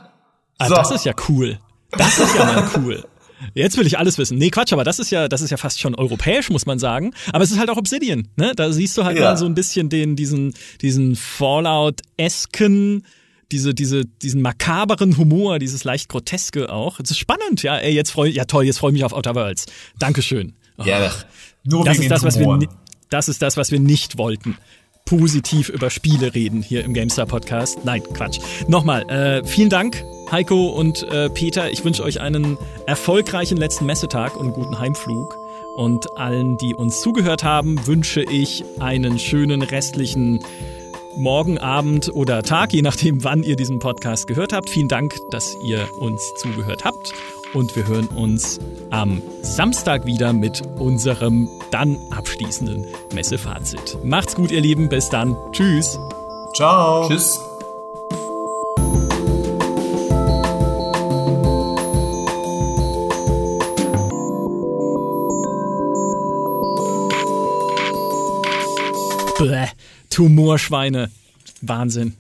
ah, so. das ist ja cool. Das ist ja mal cool. Jetzt will ich alles wissen. Nee, Quatsch, aber das ist ja, das ist ja fast schon europäisch, muss man sagen. Aber es ist halt auch Obsidian, ne? Da siehst du halt ja. mal so ein bisschen den, diesen, diesen Fallout-esken, diese, diese, diesen makaberen Humor, dieses leicht groteske auch. Es ist spannend, ja. Ey, jetzt freu, ja toll, jetzt freue ich mich auf Outer Worlds. Dankeschön. Oh. Ja, nur das ist das, was wir, das ist das, was wir nicht wollten positiv über Spiele reden hier im GameStar Podcast. Nein, Quatsch. Nochmal, äh, vielen Dank, Heiko und äh, Peter. Ich wünsche euch einen erfolgreichen letzten Messetag und guten Heimflug. Und allen, die uns zugehört haben, wünsche ich einen schönen restlichen Morgen, Abend oder Tag, je nachdem, wann ihr diesen Podcast gehört habt. Vielen Dank, dass ihr uns zugehört habt und wir hören uns am Samstag wieder mit unserem dann abschließenden Messefazit. Macht's gut, ihr Lieben. Bis dann. Tschüss. Ciao. Tschüss. Bäh, Tumorschweine. Wahnsinn.